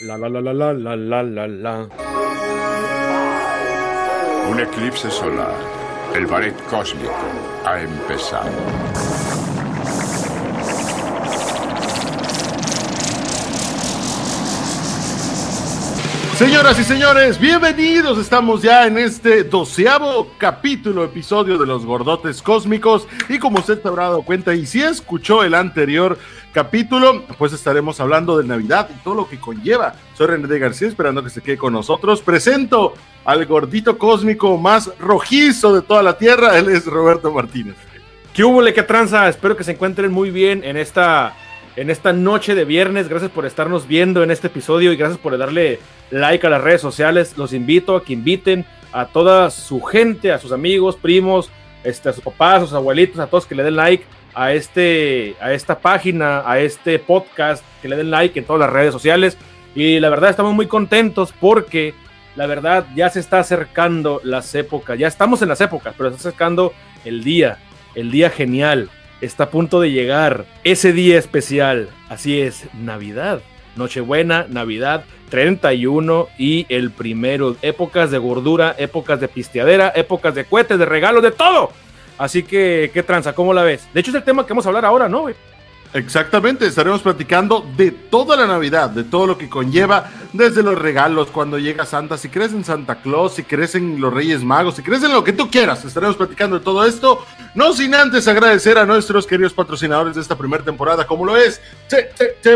La la la la la la la la la. Un eclipse solar. El ballet cósmico ha empezado. Señoras y señores, bienvenidos. Estamos ya en este doceavo capítulo, episodio de los gordotes cósmicos. Y como usted se habrá dado cuenta, y si escuchó el anterior capítulo, pues estaremos hablando de Navidad y todo lo que conlleva. Soy René de García, esperando que se quede con nosotros. Presento al gordito cósmico más rojizo de toda la tierra. Él es Roberto Martínez. ¿Qué hubo, le tranza? Espero que se encuentren muy bien en esta en esta noche de viernes. Gracias por estarnos viendo en este episodio y gracias por darle like a las redes sociales. Los invito a que inviten a toda su gente, a sus amigos, primos, este, a sus papás, a sus abuelitos, a todos que le den like a, este, a esta página, a este podcast, que le den like en todas las redes sociales. Y la verdad estamos muy contentos porque la verdad ya se está acercando las épocas, ya estamos en las épocas, pero se está acercando el día, el día genial, está a punto de llegar ese día especial. Así es, Navidad. Nochebuena, Navidad, 31 y el primero. Épocas de gordura, épocas de pisteadera, épocas de cohetes, de regalos, de todo. Así que, ¿qué tranza? ¿Cómo la ves? De hecho, es el tema que vamos a hablar ahora, ¿no, güey? Exactamente, estaremos platicando de toda la Navidad, de todo lo que conlleva, desde los regalos, cuando llega Santa, si crees en Santa Claus, si crees en los Reyes Magos, si crees en lo que tú quieras, estaremos platicando de todo esto, no sin antes agradecer a nuestros queridos patrocinadores de esta primera temporada, como lo es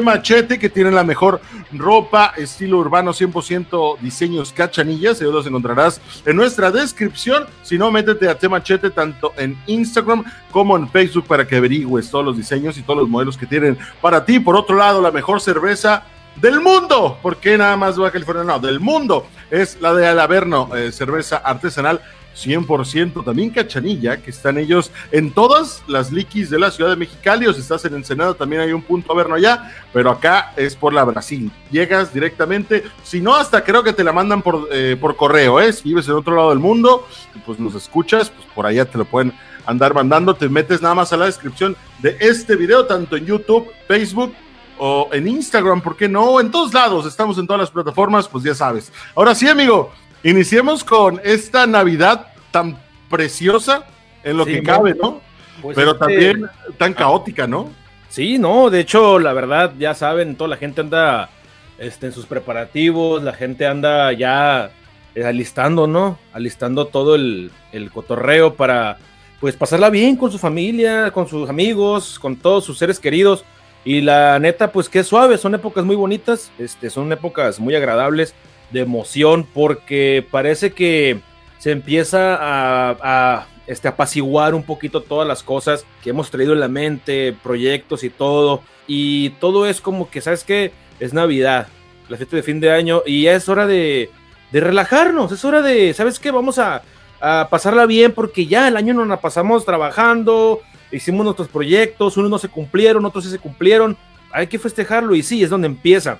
Machete, que tiene la mejor ropa, estilo urbano, 100% diseños cachanillas, y los encontrarás en nuestra descripción, si no, métete a Machete tanto en Instagram como en Facebook para que averigües todos los diseños y todos los modelos que tienen para ti. Por otro lado, la mejor cerveza del mundo, porque nada más Baja California, no, del mundo, es la de Alaverno, eh, cerveza artesanal 100% también Cachanilla, que están ellos en todas las liquis de la ciudad de Mexicali, o si estás en Ensenada también hay un punto a verno allá, pero acá es por la Brasil, llegas directamente, si no hasta creo que te la mandan por, eh, por correo, ¿eh? si vives en otro lado del mundo, pues nos escuchas, pues por allá te lo pueden andar mandando, te metes nada más a la descripción de este video, tanto en YouTube, Facebook o en Instagram, ¿por qué no? En todos lados, estamos en todas las plataformas, pues ya sabes. Ahora sí, amigo, iniciemos con esta Navidad tan preciosa en lo que cabe, ¿no? Pues Pero este también tan caótica, ¿no? Sí, no, de hecho, la verdad, ya saben, toda la gente anda este, en sus preparativos, la gente anda ya eh, alistando, ¿no? Alistando todo el, el cotorreo para pues pasarla bien con su familia, con sus amigos, con todos sus seres queridos. Y la neta, pues que suave, son épocas muy bonitas, este, son épocas muy agradables de emoción, porque parece que se empieza a, a este, apaciguar un poquito todas las cosas que hemos traído en la mente, proyectos y todo. Y todo es como que, ¿sabes qué? Es Navidad, la fiesta de fin de año, y es hora de, de relajarnos, es hora de, ¿sabes qué? Vamos a, a pasarla bien porque ya el año nos la pasamos trabajando, hicimos nuestros proyectos, unos no se cumplieron, otros sí se cumplieron, hay que festejarlo y sí, es donde empieza,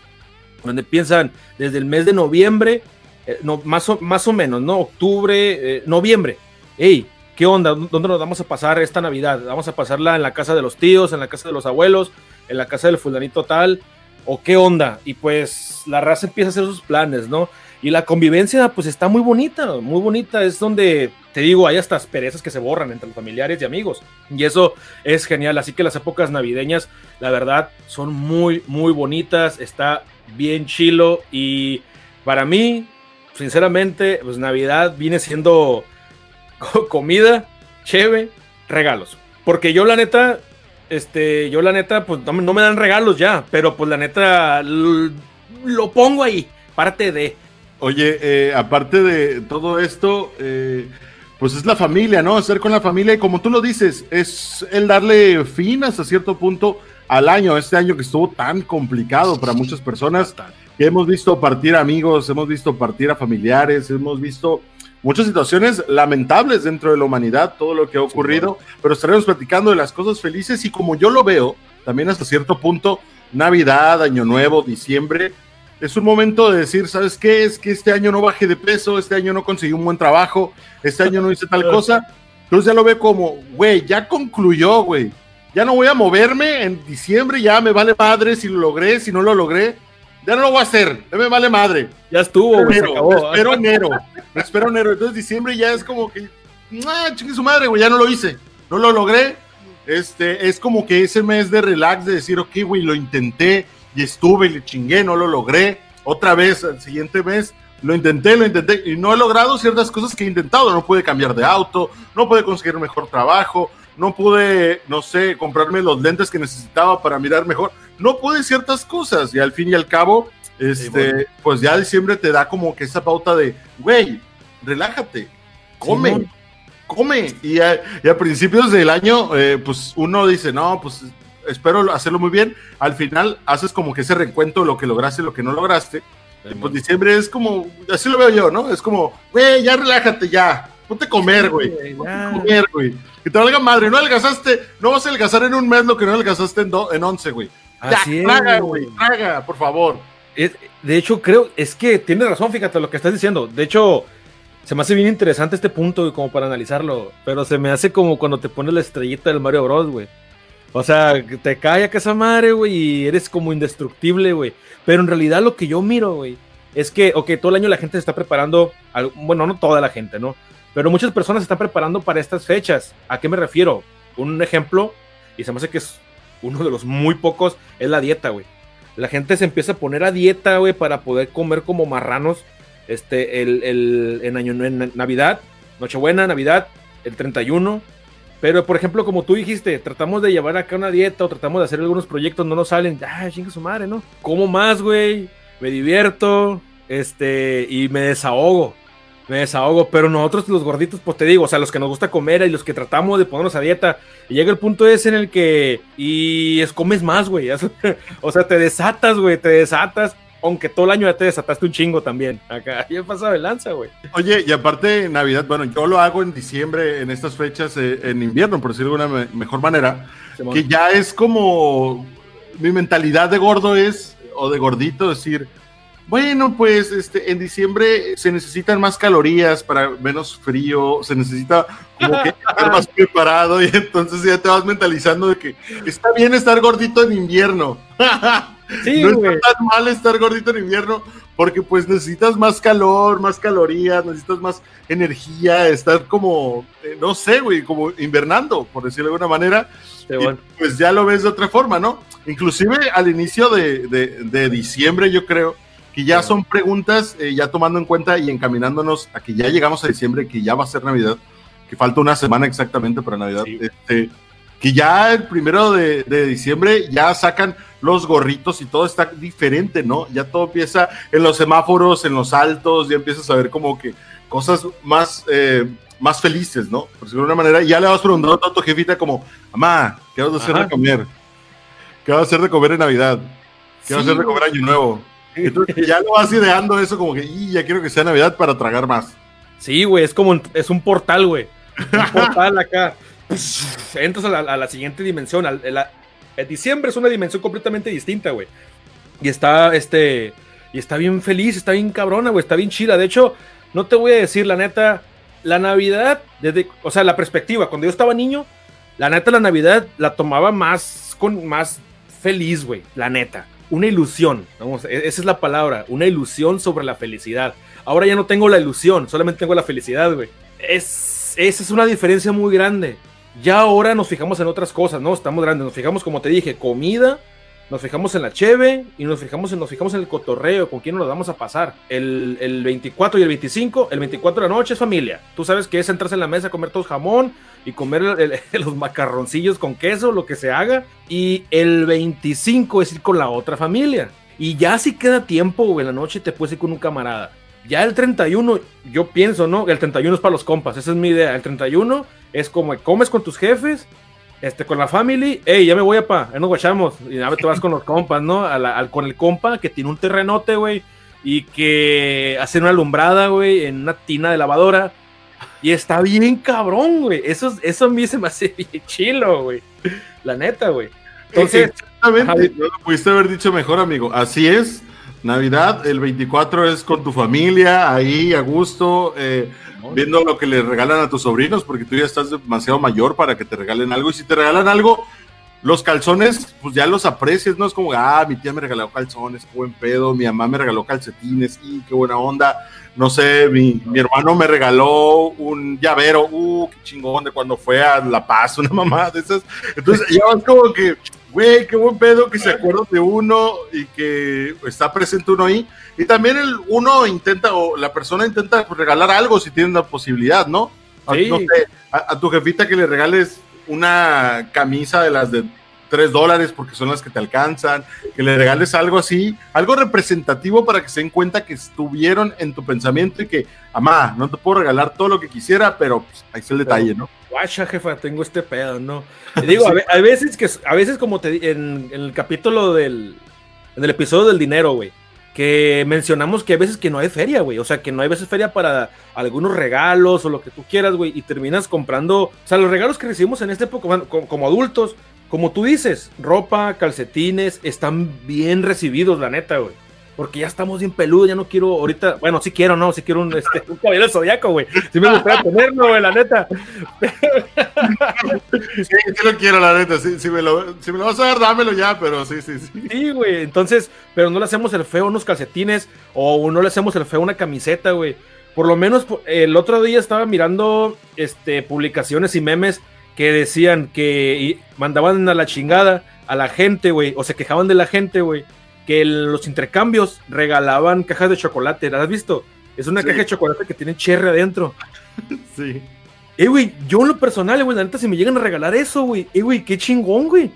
donde empiezan desde el mes de noviembre, eh, no, más, o, más o menos, ¿no? Octubre, eh, noviembre. Hey, ¿qué onda? ¿Dónde nos vamos a pasar esta Navidad? ¿Vamos a pasarla en la casa de los tíos, en la casa de los abuelos, en la casa del fulanito tal? ¿O qué onda? Y pues la raza empieza a hacer sus planes, ¿no? Y la convivencia, pues está muy bonita, muy bonita. Es donde, te digo, hay estas perezas que se borran entre los familiares y amigos. Y eso es genial. Así que las épocas navideñas, la verdad, son muy, muy bonitas. Está bien chilo. Y para mí, sinceramente, pues Navidad viene siendo comida, cheve, regalos. Porque yo, la neta, este, yo, la neta, pues no, no me dan regalos ya. Pero pues la neta, lo pongo ahí, parte de. Oye, eh, aparte de todo esto, eh, pues es la familia, ¿no? Estar con la familia y como tú lo dices, es el darle fin hasta cierto punto al año, este año que estuvo tan complicado para muchas personas, que hemos visto partir amigos, hemos visto partir a familiares, hemos visto muchas situaciones lamentables dentro de la humanidad, todo lo que ha ocurrido, pero estaremos platicando de las cosas felices y como yo lo veo, también hasta cierto punto, Navidad, Año Nuevo, diciembre, es un momento de decir, ¿sabes qué? Es que este año no bajé de peso, este año no conseguí un buen trabajo, este año no hice tal cosa. Entonces ya lo ve como, güey, ya concluyó, güey. Ya no voy a moverme en diciembre, ya me vale madre si lo logré, si no lo logré. ya no lo voy a hacer, ya me vale madre. Ya estuvo, güey, me espero enero, me espero enero. Entonces diciembre ya es como que, ah, chingue su madre, güey, ya no lo hice, no lo logré. Este, es como que ese mes de relax, de decir, ok, güey, lo intenté y estuve y le chingué, no lo logré. Otra vez, el siguiente mes, lo intenté, lo intenté y no he logrado ciertas cosas que he intentado. No pude cambiar de auto, no pude conseguir un mejor trabajo, no pude, no sé, comprarme los lentes que necesitaba para mirar mejor. No pude ciertas cosas y al fin y al cabo, este, bueno. pues ya diciembre te da como que esa pauta de, güey, relájate, come, Simón. come. Y a, y a principios del año, eh, pues uno dice, no, pues espero hacerlo muy bien. Al final haces como que ese recuento de lo que lograste y lo que no lograste. Y pues diciembre es como, así lo veo yo, ¿no? Es como, güey, ya relájate ya, ponte a comer, güey. Ponte a comer, güey. Que te valga madre, no adelgazaste, no vas a adelgazar en un mes lo que no adelgazaste en, do- en 11, güey. Ya, Así es, traga, güey. güey, traga, por favor. Es- de hecho, creo, es que tienes razón, fíjate lo que estás diciendo. De hecho, se me hace bien interesante este punto, güey, como para analizarlo. Pero se me hace como cuando te pones la estrellita del Mario Bros, güey. O sea, te cae a esa madre, güey, y eres como indestructible, güey. Pero en realidad lo que yo miro, güey, es que, ok, todo el año la gente se está preparando, bueno, no toda la gente, ¿no? Pero muchas personas se están preparando para estas fechas. ¿A qué me refiero? Un ejemplo, y se me hace que es uno de los muy pocos, es la dieta, güey. La gente se empieza a poner a dieta, güey, para poder comer como marranos este, el, el- en, año, en Navidad, Nochebuena, Navidad, el 31. Pero, por ejemplo, como tú dijiste, tratamos de llevar acá una dieta o tratamos de hacer algunos proyectos, no nos salen. Ah, chinga su madre, ¿no? Como más, güey. Me divierto, este, y me desahogo. Me desahogo, pero nosotros los gorditos, pues te digo, o sea, los que nos gusta comer y los que tratamos de ponernos a dieta, y llega el punto ese en el que, y es comes más, güey, o sea, te desatas, güey, te desatas, aunque todo el año ya te desataste un chingo también, acá, ya pasado de lanza, güey. Oye, y aparte Navidad, bueno, yo lo hago en diciembre, en estas fechas, eh, en invierno, por decirlo de una me- mejor manera, que ya es como mi mentalidad de gordo es, o de gordito, decir, bueno, pues este, en diciembre se necesitan más calorías para menos frío, se necesita como que estar más preparado y entonces ya te vas mentalizando de que está bien estar gordito en invierno. Sí, no güey. está tan mal estar gordito en invierno porque pues necesitas más calor, más calorías, necesitas más energía, estar como, eh, no sé, güey, como invernando, por decirlo de alguna manera. Simón. Y, pues ya lo ves de otra forma, ¿no? Inclusive al inicio de, de- de diciembre, yo creo que ya son preguntas, eh, ya tomando en cuenta y encaminándonos a que ya llegamos a diciembre, que ya va a ser Navidad, que falta una semana exactamente para Navidad, Sí. este, que ya el primero de, de diciembre ya sacan los gorritos y todo está diferente, ¿no? Ya todo empieza en los semáforos, en los altos, ya empiezas a ver como que cosas más, eh, más felices, ¿no? Por decirlo de una manera, y ya le vas preguntando a tu jefita como, mamá, ¿qué vas a hacer Ajá. de comer? ¿Qué vas a hacer de comer en Navidad? ¿Qué vas a hacer de comer Año Nuevo? Entonces ya lo vas ideando eso como que, y ya quiero que sea Navidad para tragar más. Sí, güey, es como un- es un portal, güey. Un portal acá. Entras a la, a la siguiente dimensión. al- la- el diciembre es una dimensión completamente distinta, güey. Y está, este, y está bien feliz, está bien cabrona, güey, está bien chida. De hecho, no te voy a decir, la neta, la Navidad, desde, o sea, la perspectiva, cuando yo estaba niño, la neta, la Navidad la tomaba más, con, más feliz, güey, la neta. Una ilusión, vamos, e- esa es la palabra, una ilusión sobre la felicidad. Ahora ya no tengo la ilusión, solamente tengo la felicidad, güey. Es, esa es una diferencia muy grande. Ya ahora nos fijamos en otras cosas, ¿no? Estamos grandes, nos fijamos, como te dije, comida, nos fijamos en la cheve y nos fijamos en, nos fijamos en el cotorreo, con quién nos vamos a pasar. El, el 24 y el 25, el 24 de la noche es familia. Tú sabes que es sentarse en la mesa, comer todos jamón y comer los macarroncillos con queso, lo que se haga. Y el 25 es ir con la otra familia. Y ya si queda tiempo, güey, en la noche te puedes ir con un camarada. Ya el 31, yo pienso, ¿no? El 31 es para los compas, esa es mi idea. El 31 es como comes con tus jefes, este, con la family, hey, ya me voy a pa, ahí nos guachamos, y ya te vas con los compas, ¿no? A la- al- con el compa que tiene un terrenote, güey, y que hace una alumbrada, güey, en una tina de lavadora, y está bien cabrón, güey, eso, eso a mí se me hace bien chilo, güey, la neta, güey. Entonces, Exactamente, no lo pudiste haber dicho mejor, amigo. Así es. Navidad, el 24 es con tu familia, ahí a gusto, eh, viendo lo que le regalan a tus sobrinos, porque tú ya estás demasiado mayor para que te regalen algo. Y si te regalan algo, los calzones, pues ya los aprecias, ¿no? Es como, ah, mi tía me regaló calzones, qué buen pedo, mi mamá me regaló calcetines, y qué buena onda. No sé, mi, mi hermano me regaló un llavero, uh, qué chingón de cuando fue a La Paz, una mamá de esas. Entonces, ya vas como que, güey, qué buen pedo que se acuerdan de uno y que está presente uno ahí. Y también el uno intenta, o la persona intenta regalar algo si tiene la posibilidad, ¿no? A, Sí. no sé, a- a tu jefita que le regales una camisa de las de 3 dólares porque son las que te alcanzan, que le regales algo así, algo representativo para que se den cuenta que estuvieron en tu pensamiento y que, amá, no te puedo regalar todo lo que quisiera, pero pues, ahí está el detalle, ¿no? Guacha, jefa, tengo este pedo, ¿no? Y digo, a, a veces que, a veces como te en, en el capítulo del, en el episodio del dinero, güey, que mencionamos que hay veces que no hay feria, güey, o sea, que no hay veces feria para algunos regalos o lo que tú quieras, güey, y terminas comprando, o sea, los regalos que recibimos en esta época, como, como adultos, como tú dices, ropa, calcetines, están bien recibidos, la neta, güey. Porque ya estamos bien peludos, ya no quiero ahorita, bueno, sí quiero, no, sí quiero un, este, un caballero zodiaco, güey. Sí me gustaría tenerlo, güey, la neta. Sí, sí lo quiero, la neta, sí, si, me lo, si me lo vas a dar, dámelo ya, pero sí, sí, sí. Sí, güey. Entonces, pero no le hacemos el feo a unos calcetines o no le hacemos el feo a una camiseta, güey. Por lo menos el otro día estaba mirando este, publicaciones y memes que decían que mandaban a la chingada a la gente, güey, o se quejaban de la gente, güey, que los intercambios regalaban cajas de chocolate. ¿La has visto? Es una Sí. caja de chocolate que tiene cherry adentro. sí. Eh, güey, yo en lo personal, güey, la neta, si me llegan a regalar eso, güey, eh, güey, qué chingón, güey.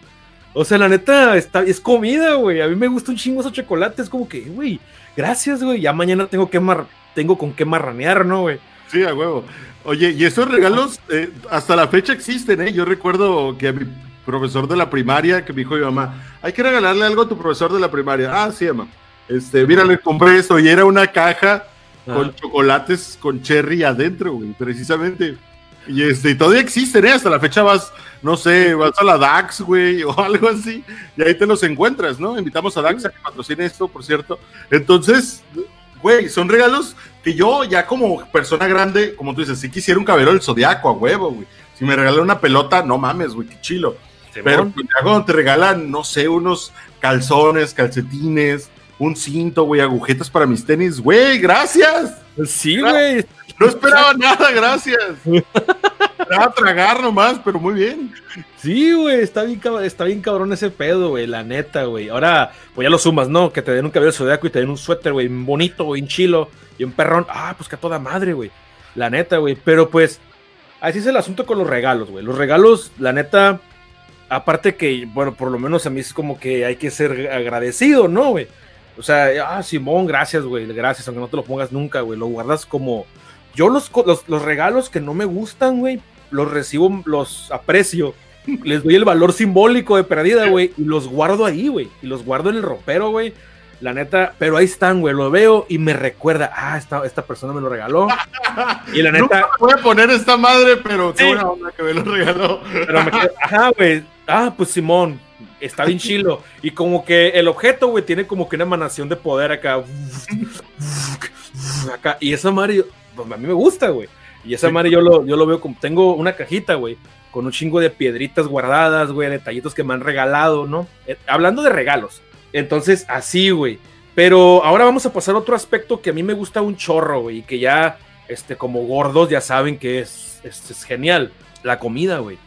O sea, la neta, está, es comida, güey. A mí me gusta un chingo esos chocolates, como que, güey, gracias, güey. Ya mañana tengo que mar tengo con qué marranear, ¿no, güey? Sí, a huevo. Oye, y esos regalos eh, hasta la fecha existen, ¿eh? Yo recuerdo que a mi profesor de la primaria, que me dijo mi mamá, hay que regalarle algo a tu profesor de la primaria. Ah, sí, mamá. Este, mira, le compré esto y era una caja con chocolates con cherry adentro, güey, precisamente. Y este, y todavía existen, ¿eh? Hasta la fecha vas, no sé, vas a la DAX, güey, o algo así, y ahí te los encuentras, ¿no? Invitamos a DAX a que patrocine esto, por cierto. Entonces, güey, son regalos que yo ya como persona grande, como tú dices, si quisiera un cabello del zodiaco a huevo, güey. Si me regalan una pelota, no mames, güey, qué chilo. Pero pues, ya cuando te regalan, no sé, unos calzones, calcetines, un cinto, güey, agujetas para mis tenis, güey, gracias. Sí, güey. No esperaba nada, gracias. Esperaba tragar nomás, pero muy bien. Sí, güey, está bien, está bien cabrón ese pedo, güey, la neta, güey. Ahora, pues ya lo sumas, ¿no? Que te den un cabello zodiaco y te den un suéter, güey, bonito, güey, un chilo y un perrón. Ah, pues que a toda madre, güey. La neta, güey. Pero pues, así es el asunto con los regalos, güey. Los regalos, la neta, aparte que, bueno, por lo menos a mí es como que hay que ser agradecido, ¿no, güey? O sea, ah, Simón, gracias, güey, gracias, aunque no te lo pongas nunca, güey. Lo guardas como. Yo los, los, los regalos que no me gustan, güey, los recibo, los aprecio les doy el valor simbólico de perdida, güey, y los guardo ahí, güey, y los guardo en el ropero, güey. La neta, pero ahí están, güey, lo veo y me recuerda, ah, esta, esta persona me lo regaló. Y la neta, voy a poner esta madre, pero qué Sí. buena onda que me lo regaló. pero me quedo, ajá, güey, ah, pues Simón, está bien chilo. Y como que el objeto, güey, tiene como que una emanación de poder acá. acá. Y esa madre, yo- pues, a mí me gusta, güey. Y esa madre yo lo, yo lo veo como, tengo una cajita, güey, con un chingo de piedritas guardadas, güey, detallitos que me han regalado, ¿no? Eh, hablando de regalos. Entonces, así, güey. Pero ahora vamos a pasar a otro aspecto que a mí me gusta un chorro, güey, y que ya, este, como gordos ya saben que es, es, genial. La comida, güey.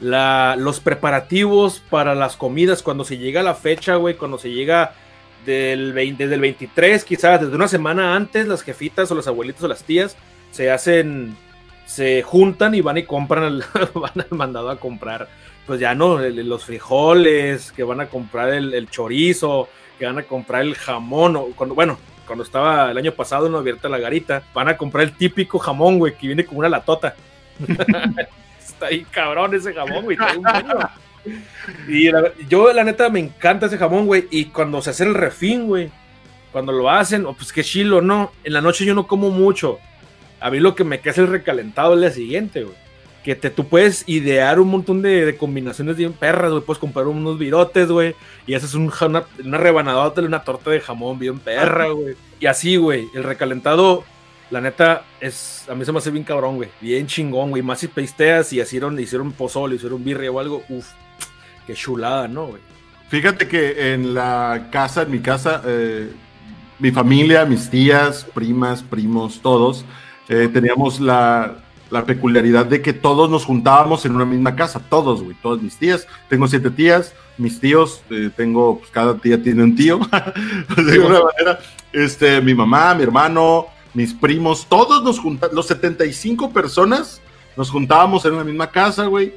La, los preparativos para las comidas, cuando se llega la fecha, güey, cuando se llega del 20, desde el 23, quizás desde una semana antes, las jefitas o los abuelitos o las tías se hacen, se juntan y van y compran, el- van al mandado a comprar, pues ya no, los frijoles, que van a comprar el, el chorizo, que van a comprar el jamón, o cuando, bueno, cuando estaba el año pasado no abierta la garita, van a comprar el típico jamón, güey, que viene con una latota. Está ahí cabrón ese jamón, güey, trae un. Y la- yo, la neta, me encanta ese jamón, güey. Y cuando se hace el refín, güey, cuando lo hacen, oh, pues qué chilo, ¿no? En la noche yo no como mucho. A mí lo que me queda es el recalentado el día siguiente, güey. Que te, tú puedes idear un montón de, de combinaciones bien perras, güey. Puedes comprar unos virotes, güey. Y haces un, una, una rebanadota de una torta de jamón bien perra, güey. Y así, güey. El recalentado, la neta, es. A mí se me hace bien cabrón, güey. Bien chingón, güey. Más si pisteas y hicieron, hicieron pozole, hicieron birria o algo. Uf. Qué chulada, ¿no, güey? Fíjate que en la casa, en mi casa, eh, mi familia, mis tías, primas, primos, todos, eh, teníamos la, la, peculiaridad de que todos nos juntábamos en una misma casa, todos, güey, todas mis tías. Tengo siete tías, mis tíos, eh, tengo, pues cada tía tiene un tío, de alguna manera. Este, mi mamá, mi hermano, mis primos, todos nos juntamos, los 75 personas nos juntábamos en una misma casa, güey,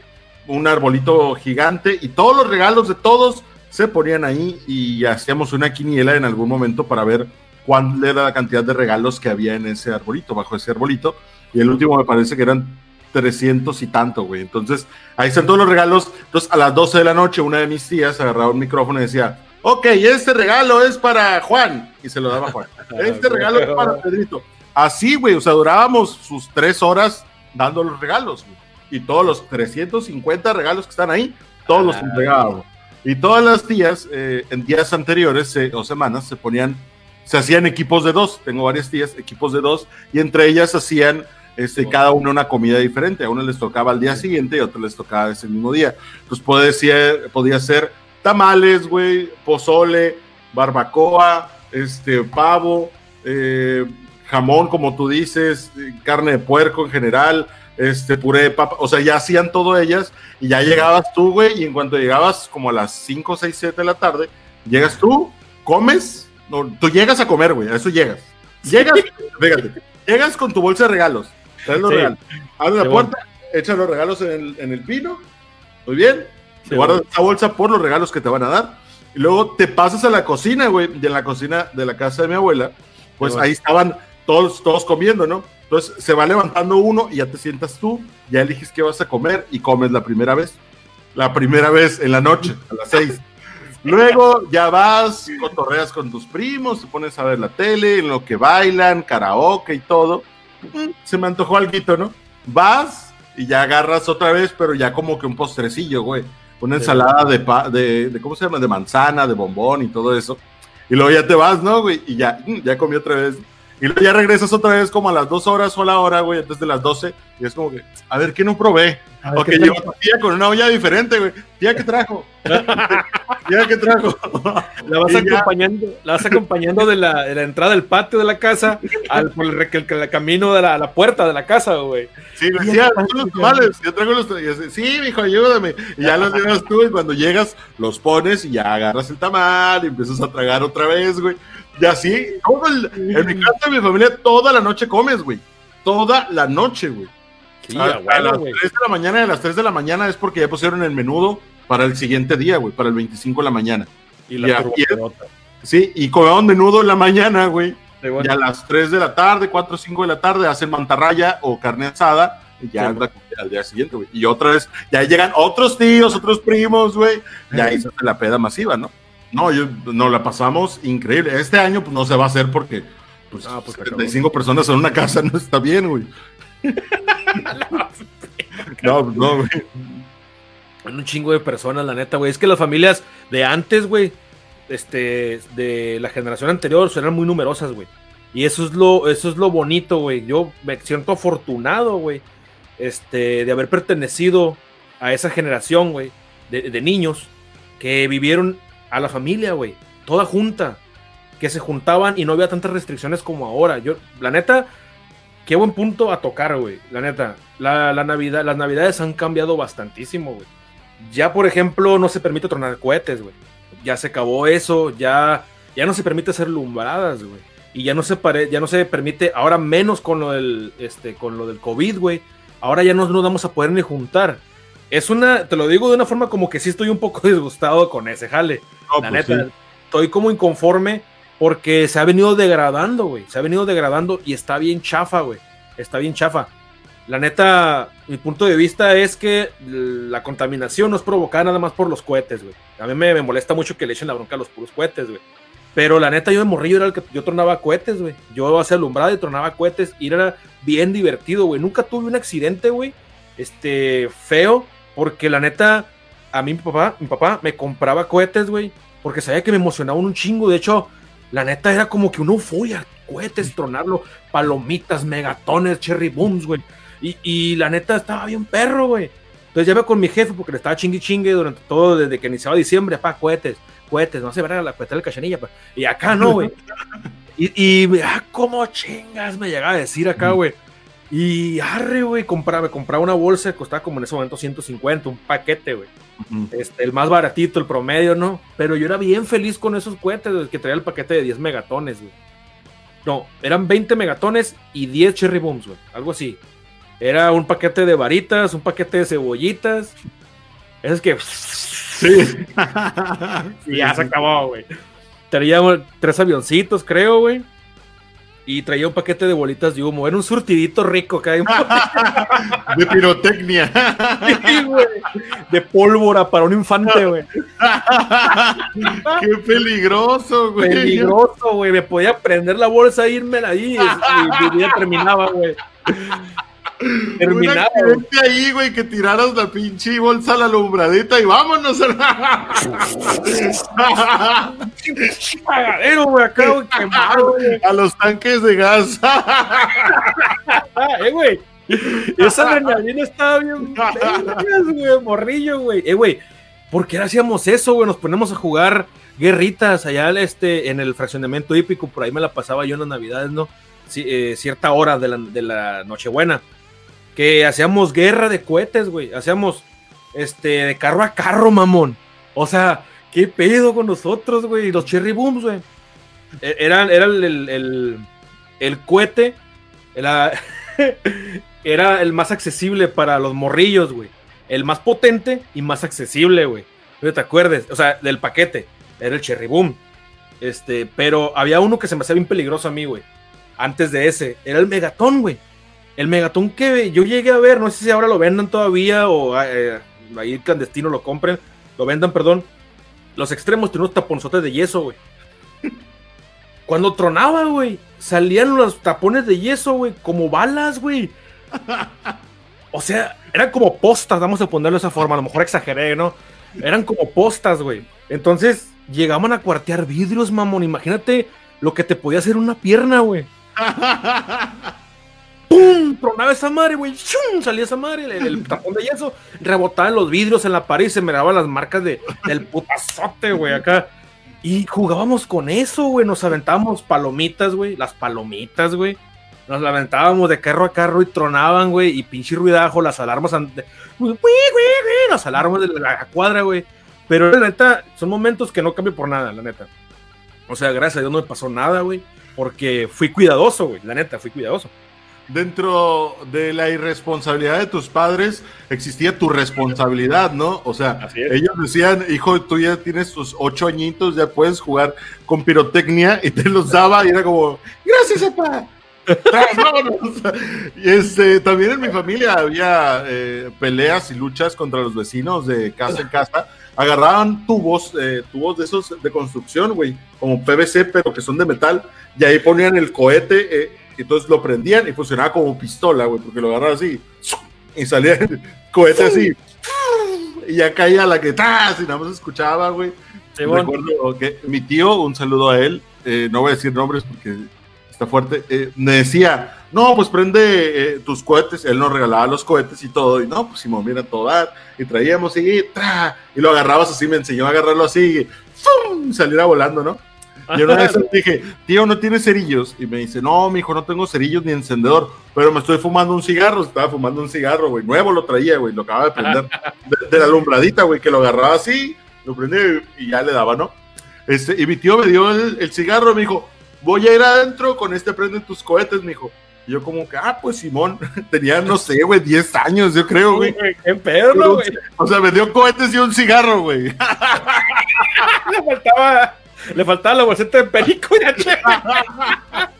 un arbolito gigante y todos los regalos de todos se ponían ahí y hacíamos una quiniela en algún momento para ver cuál era la cantidad de regalos que había en ese arbolito, bajo ese arbolito. Y el último me parece que eran 300 y tanto, güey. Entonces, ahí están todos los regalos. Entonces, a las 12 de la noche, una de mis tías agarraba un micrófono y decía, ok, este regalo es para Juan. Y se lo daba a Juan. Este regalo es para Pedrito. Así, güey, o sea, durábamos sus tres horas dando los regalos, güey. Y todos los 350 regalos que están ahí, todos los entregábamos. Y todas las tías, eh, en días anteriores o semanas, se ponían, se hacían equipos de dos. Tengo varias tías, equipos de dos, y entre ellas hacían este, cada una una comida diferente. A uno les tocaba al día siguiente y a otro les tocaba ese mismo día. Entonces podía ser, podía ser tamales, güey, pozole, barbacoa, este, pavo, eh, jamón, como tú dices, carne de puerco en general, este puré de papa, o sea, ya hacían todo ellas y ya llegabas tú, güey, y en cuanto llegabas como a las 5, 6, 7 de la tarde, llegas tú, comes, no, tú llegas a comer, güey, a eso llegas. Llegas, fíjate, llegas con tu bolsa de regalos, traes los regalos, abres la puerta, echas los regalos en el, en el pino, muy bien, guardas esa bolsa por los regalos que te van a dar, y luego te pasas a la cocina, güey, y en la cocina de la casa de mi abuela, pues ahí estaban todos, todos comiendo, ¿no? Entonces se va levantando uno y ya te sientas tú, ya eliges qué vas a comer y comes la primera vez. La primera vez en la noche, a las seis. Luego ya vas, cotorreas con tus primos, te pones a ver la tele, en lo que bailan, karaoke y todo. Mm, se me antojó algo, ¿no? Vas y ya agarras otra vez, pero ya como que un postrecillo, güey. Una ensalada de, de, de, ¿cómo se llama? De manzana, de bombón y todo eso. Y luego ya te vas, ¿no, güey? Y ya, mm, ya comí otra vez. Y luego ya regresas otra vez como a las dos horas o a la hora, güey, antes de las 12. Y es como que, a ver, ¿qué no probé? O que lleva tu tía con una olla diferente, güey. Tía, ¿qué trajo? tía, ¿qué trajo? La vas, acompañando, la vas acompañando de la, de la, entrada del patio de la casa al por el, el, el, camino de la, la, puerta de la casa, güey. Sí, güey, sí, los tamales. Yo traigo los Sí, mijo, ayúdame. Y ya los llevas tú y cuando llegas los pones y ya agarras el tamal y empiezas a tragar otra vez, güey. Y así, todo el, en mi casa, mi familia, toda la noche comes, güey. Toda la noche, güey. Sí, a, las wey. 3 de la mañana, a las 3 de la mañana es porque ya pusieron el menudo para el siguiente día, güey, para el 25 de la mañana. Y la y, y Sí, y comemos menudo en la mañana, güey. Sí, bueno. Y a las 3 de la tarde, 4 o 5 de la tarde hacen mantarraya o carne asada. Y ya sí, al día siguiente, güey. Y otra vez, ya llegan otros tíos, otros primos, güey. Ya ahí se hace la peda masiva, ¿no? No, yo, no la pasamos increíble. Este año pues, no se va a hacer porque pues, ah, pues 75 personas en una casa no está bien, güey. no, no, güey. Un chingo de personas, la neta, güey. Es que las familias de antes, güey, este, de la generación anterior, eran muy numerosas, güey. Y eso es lo, eso es lo bonito, güey. Yo me siento afortunado, güey, este, de haber pertenecido a esa generación, güey, de, de niños que vivieron a la familia, güey. Toda junta. Que se juntaban y no había tantas restricciones como ahora. Yo, la neta, qué buen punto a tocar, güey. La neta, la, la, Navidad, las Navidades han cambiado bastantísimo, güey. Ya, por ejemplo, no se permite tronar cohetes, güey. Ya se acabó eso, ya, ya no se permite hacer lumbradas, güey. Y ya no se pare, ya no se permite, ahora menos con lo del, este, con lo del COVID, güey. Ahora ya no nos vamos a poder ni juntar. Es una, te lo digo de una forma como que sí estoy un poco disgustado con ese jale. No, la pues neta, sí. estoy como inconforme porque se ha venido degradando, güey. Se ha venido degradando y está bien chafa, güey. Está bien chafa. La neta, mi punto de vista es que la contaminación no es provocada nada más por los cohetes, güey. A mí me, me, molesta mucho que le echen la bronca a los puros cohetes, güey. Pero la neta, yo de morrillo era el que yo tronaba cohetes, güey. Yo hacía alumbrado y tronaba cohetes y era bien divertido, güey. Nunca tuve un accidente, güey. Este, feo, porque la neta, a mí mi papá, mi papá me compraba cohetes, güey, porque sabía que me emocionaban un chingo. De hecho, la neta era como que una euforia, cohetes, tronarlo, palomitas, megatones, cherry booms, güey. Y, y, la neta estaba bien perro, güey. Entonces ya iba con mi jefe porque le estaba chingue chingue durante todo, desde que iniciaba diciembre, pa, cohetes, cohetes, no se verá la cohete del cachanilla, pa. Y acá no, güey. Y, y, ah, cómo chingas me llegaba a decir acá, güey. Y arre, güey, compraba, compraba una bolsa costaba como en ese momento 150, un paquete, güey. este, el más baratito, el promedio, ¿no? Pero yo era bien feliz con esos cohetes, güey, que traía el paquete de 10 megatones, güey. No, eran 20 megatones y 10 cherry booms, güey. Algo así. Era un paquete de varitas, un paquete de cebollitas. Es que. Sí. y ya se acabó, güey. Traía tres avioncitos, creo, güey. Y traía un paquete de bolitas de humo. Era un surtidito rico que hay. de pirotecnia. De pólvora para un infante, güey. Qué peligroso, güey. Peligroso, güey. Me podía prender la bolsa e irme ahí y mi vida terminaba, güey. Terminaba. ahí, güey, que tiraras la pinche bolsa a la alumbradita y vámonos. A los tanques de gas. eh, güey. Esa adrenalina estaba bien. güey, morrillo, güey. Eh, güey. ¿Por qué hacíamos eso, güey? Nos ponemos a jugar guerritas allá este, en el fraccionamiento hípico. Por ahí me la pasaba yo en las navidades, ¿no? Eh, cierta hora de la, de la Nochebuena que hacíamos guerra de cohetes, güey. Hacíamos este de carro a carro, mamón. O sea, ¿qué pedo con nosotros, güey? Los cherry booms, güey. Era, era el, el, cohete. Era, era el más accesible para los morrillos, güey. El más potente y más accesible, güey. Te acuerdes. O sea, del paquete. Era el cherry boom. Este, pero había uno que se me hacía bien peligroso a mí, güey. Antes de ese. Era el megatón, güey. El Megatón que yo llegué a ver, no sé si ahora lo vendan todavía o eh, ahí clandestino lo compren, lo vendan, perdón. Los extremos tienen unos taponzotes de yeso, güey. Cuando tronaba, güey, salían los tapones de yeso, güey, como balas, güey. O sea, eran como postas, vamos a ponerlo de esa forma, a lo mejor exageré, ¿no? Eran como postas, güey. Entonces, llegaban a cuartear vidrios, mamón. Imagínate lo que te podía hacer una pierna, güey. ¡Pum! Tronaba esa madre, güey. Salía esa madre, el, tapón de yeso. Rebotaban los vidrios en la pared y se me daban las marcas de, del putazote, güey, acá. Y jugábamos con eso, güey. Nos aventábamos palomitas, güey. Las palomitas, güey. Nos aventábamos de carro a carro y tronaban, güey. Y pinche ruidajo, las alarmas. Las alarmas de la cuadra, güey. Pero la neta, son momentos que no cambio por nada, la neta. O sea, gracias a Dios no me pasó nada, güey. Porque fui cuidadoso, güey. La neta, fui cuidadoso dentro de la irresponsabilidad de tus padres existía tu responsabilidad, ¿no? O sea, ellos decían, hijo, tú ya tienes tus ocho añitos, ya puedes jugar con pirotecnia y te los daba y era como, gracias, papá. y este, también en mi familia había eh, peleas y luchas contra los vecinos de casa en casa. Agarraban tubos, eh, tubos de esos de construcción, güey, como PVC, pero que son de metal, y ahí ponían el cohete. Eh, entonces lo prendían y funcionaba como pistola, güey, porque lo agarraba así y salía el cohete así. Y ya caía la que ¡tas! y nada más escuchaba, güey. Recuerdo que mi tío, un saludo a él, eh, no voy a decir nombres porque está fuerte, eh, me decía, no, pues prende eh, tus cohetes, él nos regalaba los cohetes y todo, y no, pues Simón, mira, todo dar, y traíamos y, tra, y lo agarrabas así, me enseñó a agarrarlo así, y ¡fum! saliera volando, ¿no? Y una vez dije, tío, ¿no tienes cerillos? Y me dice, no, mi hijo, no tengo cerillos ni encendedor, pero me estoy fumando un cigarro. Estaba fumando un cigarro, güey. Nuevo lo traía, güey. Lo acababa de prender de, la alumbradita, güey, que lo agarraba así, lo prendí y ya le daba, ¿no? Este, y mi tío me dio el, cigarro y me dijo, voy a ir adentro, con este prenden tus cohetes, mi hijo. Y yo como que, ah, pues Simón, tenía, no sé, güey, 10 años, yo creo, güey. Qué perro, güey. O sea, me dio cohetes y un cigarro, güey. Le faltaba le faltaba la bolseta de perico y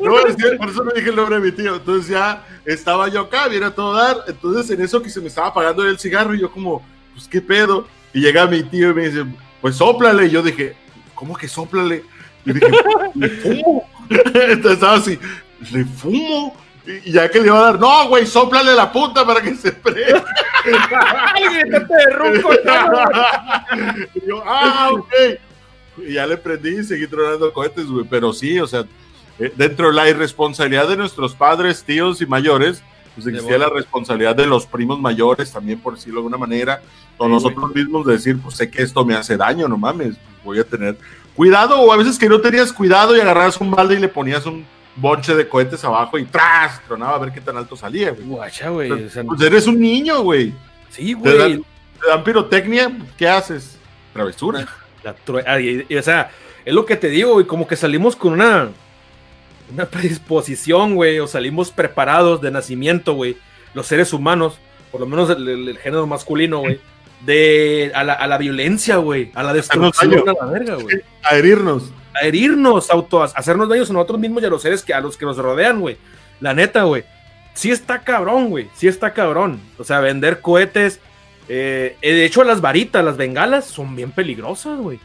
No, por eso no dije el nombre de mi tío. Entonces ya estaba yo acá, viera todo dar. Entonces en eso que se me estaba apagando el cigarro y yo como, pues qué pedo. Y llega mi tío y me dice, pues soplale. Y yo dije, ¿cómo que soplale? Y dije, le fumo. Entonces estaba así, le fumo. Y ya que le iba a dar, no, güey, soplale la punta para que se prenda. y yo, ah, ok y ya le prendí y seguí tronando cohetes, güey. Pero sí, o sea, eh, dentro de la irresponsabilidad de nuestros padres, tíos y mayores, pues existía la responsabilidad de los primos mayores también, por decirlo de alguna manera, o nosotros mismos de decir, pues sé que esto me hace daño, no mames, voy a tener cuidado, o a veces que no tenías cuidado y agarrabas un balde y le ponías un bonche de cohetes abajo y tras, tronaba a ver qué tan alto salía, güey. Guacha, güey. O sea, Pues eres un niño, güey. sí, Te dan, güey. te dan pirotecnia, ¿qué haces? Travesura. La ah, y- y, o sea, es lo que te digo, güey, como que salimos con una, una predisposición, güey, o salimos preparados de nacimiento, güey, los seres humanos, por lo menos el, el- el género masculino, güey, de a la, a la violencia, güey, a la destrucción, a la verga, güey. A herirnos. A herirnos, auto, a hacernos daños a nosotros mismos y a los seres que a los que nos rodean, güey. La neta, güey. Sí está cabrón, güey. Sí está cabrón. O sea, vender cohetes. Eh, eh, de hecho, las varitas, las bengalas, son bien peligrosas, güey.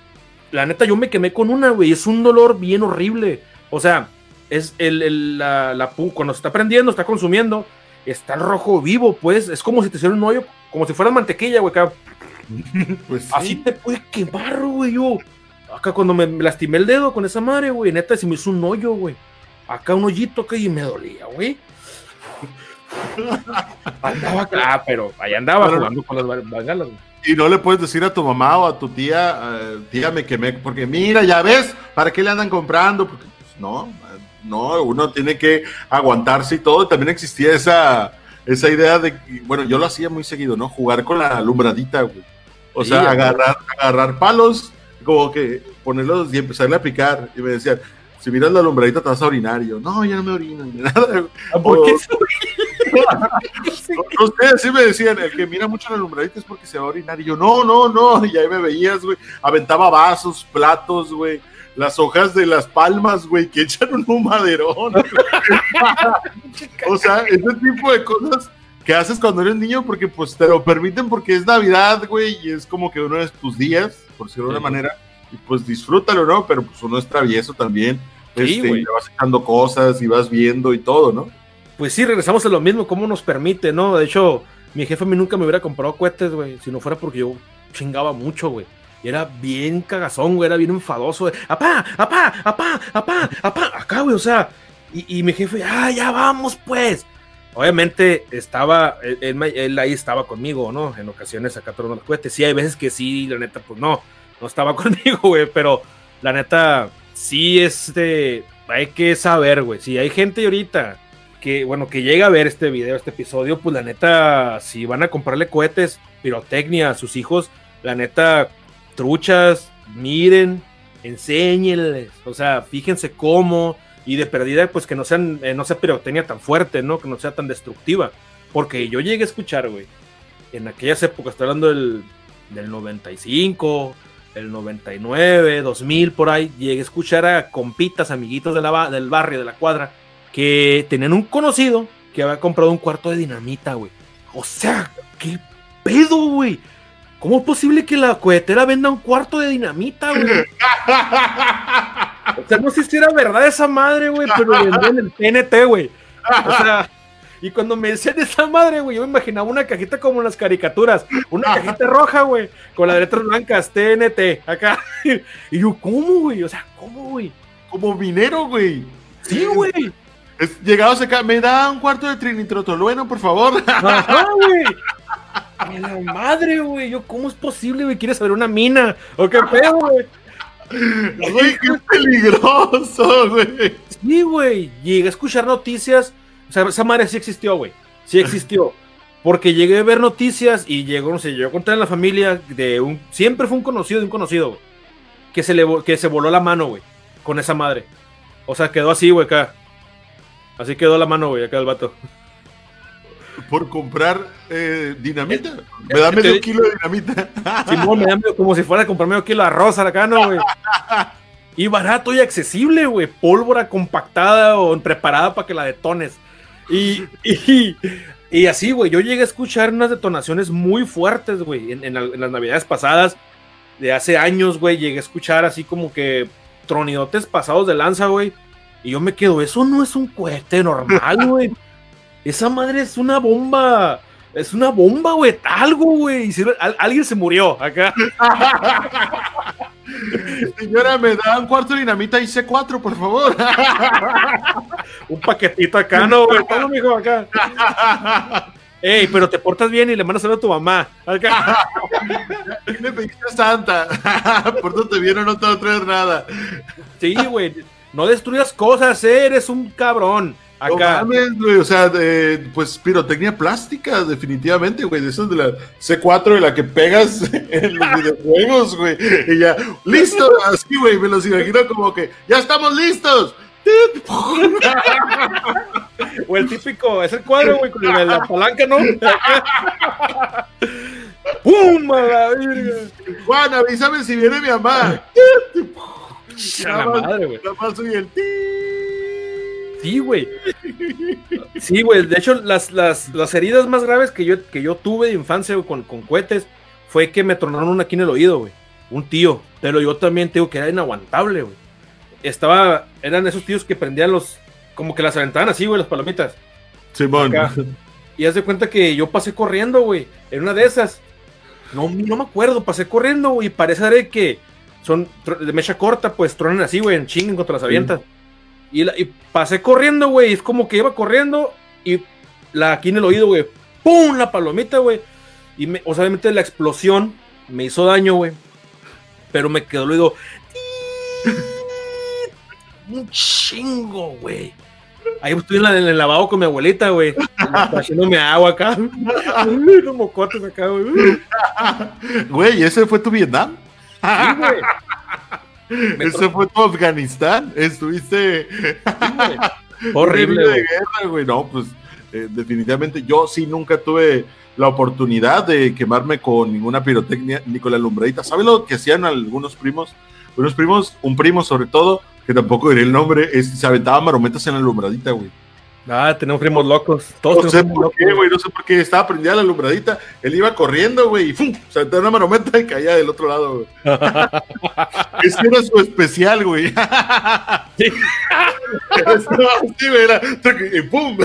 La neta, yo me quemé con una, güey. Es un dolor bien horrible. O sea, es el, el- la, la cuando se está prendiendo, está consumiendo, está el rojo vivo, pues. Es como si te hiciera un hoyo, como si fuera mantequilla, güey. Pues sí. Así te puede quemar, güey. Yo, acá cuando me, me lastimé el dedo con esa madre, güey, neta se me hizo un hoyo, güey. Acá un hoyito que y me dolía, güey. Andaba acá, ah, pero ahí andaba Pero- jugando con las güey. Y no le puedes decir a tu mamá o a tu tía, eh, tía, me quemé, porque mira, ya ves, ¿para qué le andan comprando? Porque, pues, no, no, uno tiene que aguantarse y todo. También existía esa, esa idea de, bueno, yo lo hacía muy seguido, ¿no? Jugar con la alumbradita, güey. O Sí, sea, agarrar, agarrar palos, como que ponerlos y empezarle a picar. Y me decían, si miras la alumbradita te vas a orinar. Y yo, no, ya no me orino, ni nada. güey. ¿Por qué? No, no sé, así me decían, el que mira mucho la alumbradita es porque se va a orinar. Y yo, no, no, no. Y ahí me veías, güey. Aventaba vasos, platos, güey. Las hojas de las palmas, güey, que echan un humaderón. o sea, ese tipo de cosas que haces cuando eres niño porque pues te lo permiten porque es Navidad, güey, y es como que uno de tus días, por decirlo de una Sí. manera, y pues disfrútalo, ¿no? Pero pues uno es travieso también. Sí, este, güey. y vas echando cosas y vas viendo y todo, ¿no? Pues sí, regresamos a lo mismo, cómo nos permite, ¿no? De hecho, mi jefe a mí nunca me hubiera comprado cohetes, güey, si no fuera porque yo chingaba mucho, güey. Y era bien cagazón, güey, era bien enfadoso. de, ¡Apá, apá, apá, apá, apá! Acá, güey, o sea. Y, y mi jefe, ¡ah, ya vamos, pues! Obviamente estaba, él, él ahí estaba conmigo, ¿no? En ocasiones acá tronando los cohetes. Sí, hay veces que sí, la neta, pues no, no estaba conmigo, güey, pero la neta, sí, este, hay que saber, güey. Si hay gente ahorita que, bueno, que llega a ver este video, este episodio, pues la neta, si van a comprarle cohetes, pirotecnia a sus hijos, la neta, truchas, miren, enséñenles, o sea, fíjense cómo, y de perdida, pues que no sean, eh, no sea pirotecnia tan fuerte, ¿no? Que no sea tan destructiva. Porque yo llegué a escuchar, güey, en aquellas épocas, estoy hablando del, del 95, el 99, 2000, por ahí, llegué a escuchar a compitas, amiguitos de la del barrio, de la cuadra, que tenían un conocido que había comprado un cuarto de dinamita, güey. O sea, ¿qué pedo, güey? ¿Cómo es posible que la cohetera venda un cuarto de dinamita, güey? O sea, no sé si era verdad esa madre, güey, pero vendían el TNT, güey. O sea, y cuando me decían esa madre, güey, yo me imaginaba una cajita como las caricaturas, una cajita roja, güey, con las letras blancas, TNT, acá. Y yo, ¿cómo, güey? O sea, ¿cómo, güey? Como minero, güey. Sí, güey. Llegados acá, me da un cuarto de trinitrotolueno, por favor. Ajá, güey. A la madre, güey. Yo, ¿cómo es posible, güey? ¿Quieres saber una mina? ¿O qué pedo, güey? Güey, qué peligroso, güey. Sí, güey. Llegué a escuchar noticias. O sea, esa madre sí existió, güey. Sí existió. Porque llegué a ver noticias y llegó, no sé, yo conté en la familia de un. Siempre fue un conocido de un conocido, güey. Que se le que se voló la mano, güey. Con esa madre. O sea, quedó así, güey, acá. Así quedó la mano, güey, acá el vato. Por comprar eh, dinamita. Me da medio kilo de dinamita. Simón, me da medio como si fuera a comprarme un kilo de arroz acá, ¿no, güey? Y barato y accesible, güey. Pólvora compactada o preparada para que la detones. Y, y, así, güey. Yo llegué a escuchar unas detonaciones muy fuertes, güey. En, en las navidades pasadas, de hace años, güey. Llegué a escuchar así como que tronidotes pasados de lanza, güey. Y yo me quedo, eso no es un cohete normal, güey. Esa madre es una bomba. Es una bomba, güey. Algo, güey. Al- alguien se murió acá. Señora, me da un cuarto de dinamita y C4, por favor. un paquetito acá, no, güey, toma, mijo, acá. Ey, pero te portas bien y le mandas a tu mamá. Acá. Le pediste a Santa. Pórtate bien o no te va a traer nada. Sí, güey. No destruyas cosas, eh, eres un cabrón. Acá. No mames, güey, o sea, de, pues pirotecnia plástica, definitivamente, güey. De esas de la C4 de la que pegas en los videojuegos, güey. Y ya, listo, así, güey, me los imagino como que, ya estamos listos. O el típico, es el cuadro, güey, con la palanca, ¿no? ¡Pum! A la verga. Juan, avísame si viene mi mamá. A la madre, güey. Nada más soy el ti. Sí, güey. Sí, güey. De hecho, las, las, las heridas más graves que yo, que yo tuve de infancia con, con cohetes fue que me tronaron una aquí en el oído, güey. Un tío. Pero yo también te digo que era inaguantable, güey. Estaba. Eran esos tíos que prendían los. Como que las aventaban así, güey, las palomitas. Simón. Y haz de cuenta que yo pasé corriendo, güey. En una de esas. No, no me acuerdo, pasé corriendo, güey. Parece que son de mecha corta, pues tronan así, güey, en chinguen contra las avientas. Y, la- y pasé corriendo, güey. Es como que iba corriendo y la aquí en el oído, güey. ¡Pum! La palomita, güey. Y me, o sea, obviamente la explosión me hizo daño, güey. Pero me quedó el oído. Un chingo, güey. Ahí estoy en, la- en el lavabo con mi abuelita, güey. Haciéndome agua acá. Los mocotes acá, güey. Güey, ¿ese fue tu Vietnam? Sí, güey. Ese fue tu Afganistán. Estuviste Horrible, horrible de guerra, güey. No, pues eh, definitivamente yo sí nunca tuve la oportunidad de quemarme con ninguna pirotecnia ni con la alumbradita. ¿Sabes lo que hacían algunos primos? Unos primos, un primo sobre todo, que tampoco diré el nombre, es, se aventaba marometas en la alumbradita, güey. Ah, tenemos primos locos. Todos No sé por qué, güey, no sé por qué estaba prendida la alumbradita. Él iba corriendo, güey, y ¡fum! Se aventaba una marometa y caía del otro lado, güey. Ese era su especial, güey. Sí. sí, güey, era. Y ¡pum!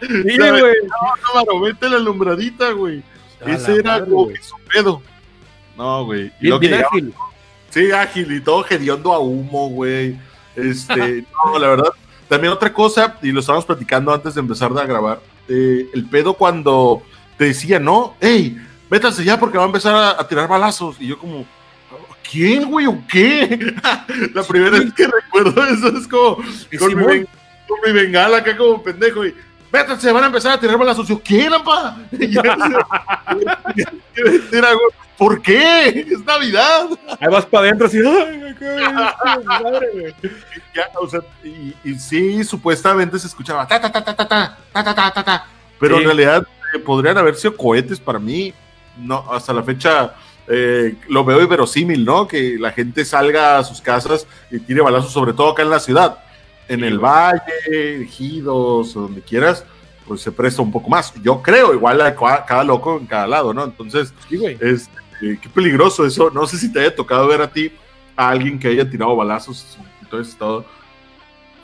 Sí, güey. Una marometa en la alumbradita, güey. Ese era madre, como que su pedo. No, güey. Y Bien, lo que bien ágil. Sí, ágil y todo hediondo a humo, güey. Este, no, la verdad. También otra cosa, y lo estábamos platicando antes de empezar a grabar, eh, el pedo cuando te decía, no, hey, métase ya porque va a empezar a, a tirar balazos. Y yo como, ¿quién, güey, o qué? la primera vez que recuerdo eso es como, con mi, con bengala acá como pendejo y, métanse, van a empezar a tirar balazos. Yo, ¿qué, se- güey, ¿Por qué? Es Navidad. Ahí vas para adentro así. Ay, madre, güey. Ya, o sea, y, y sí, supuestamente se escuchaba ta ta ta ta ta ta ta ta ta ta pero Sí. en realidad eh, podrían haber sido cohetes para mí. No, hasta la fecha eh, lo veo verosímil, ¿no? Que la gente salga a sus casas y tire balazos, sobre todo acá en la ciudad, en Sí, el güey. valle, ejidos, o donde quieras, pues se presta un poco más. Yo creo, igual a cada loco en cada lado, ¿no? Entonces, Sí, güey. es, eh, qué peligroso eso. No sé si te haya tocado ver a ti a alguien que haya tirado balazos y todo estado.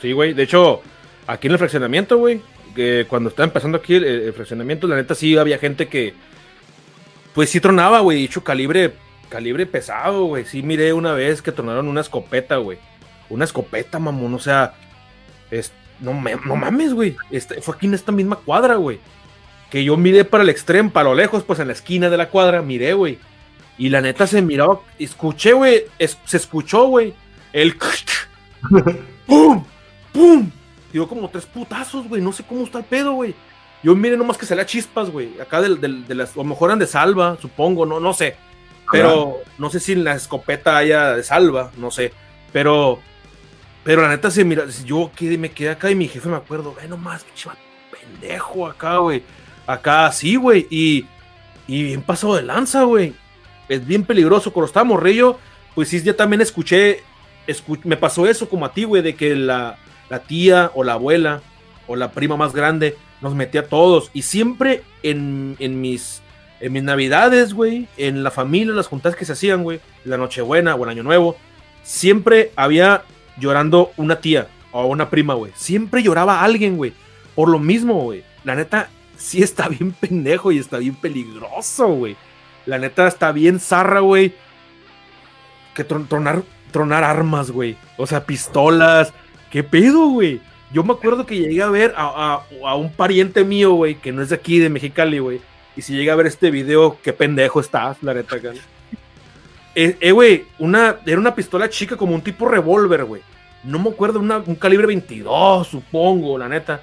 Sí, güey. De hecho, aquí en el fraccionamiento, güey, que cuando estaba empezando aquí el, el fraccionamiento, la neta sí había gente que, pues sí tronaba, güey. Dicho calibre, calibre pesado, güey. Sí miré una vez que tronaron una escopeta, güey. Una escopeta, mamón. O sea, es, no, me- no mames, güey. Este, fue aquí en esta misma cuadra, güey. Que yo miré para el extremo, para lo lejos, pues en la esquina de la cuadra, miré, güey. Y la neta se miraba, escuché, güey, es- se escuchó, güey, el... ¡Pum! ¡Pum! Dio como tres putazos, güey. No sé cómo está el pedo, güey. Yo miré nomás que salía chispas, güey. Acá del, del- de las. O mejor eran de salva, supongo, no, no sé. Pero no sé si en la escopeta haya de salva, no sé. Pero. Pero la neta se mira. Yo quedé, me quedé acá y mi jefe me acuerdo. Ve nomás, pinche pendejo acá, güey. Acá sí, güey. Y. Y bien pasado de lanza, güey. Es bien peligroso. Cuando estaba morrillo, pues sí, ya también escuché. escu- me pasó eso como a ti, güey, de que la, la tía o la abuela o la prima más grande nos metía a todos. Y siempre en, en mis en mis navidades, güey, en la familia, las juntas que se hacían, güey, la Nochebuena o el Año Nuevo, siempre había llorando una tía o una prima, güey. Siempre lloraba alguien, güey. Por lo mismo, güey. La neta, sí está bien pendejo y está bien peligroso, güey. La neta está bien zarra, güey. Que tron- tronar, armas, güey. O sea, pistolas. ¿Qué pedo, güey? Yo me acuerdo que llegué a ver a, a, un pariente mío, güey, que no es de aquí, de Mexicali, güey. Y si llega a ver este video, qué pendejo estás, la neta, güey. Eh, eh, güey, una, era una pistola chica como un tipo revólver, güey. No me acuerdo, un calibre 22, supongo, la neta.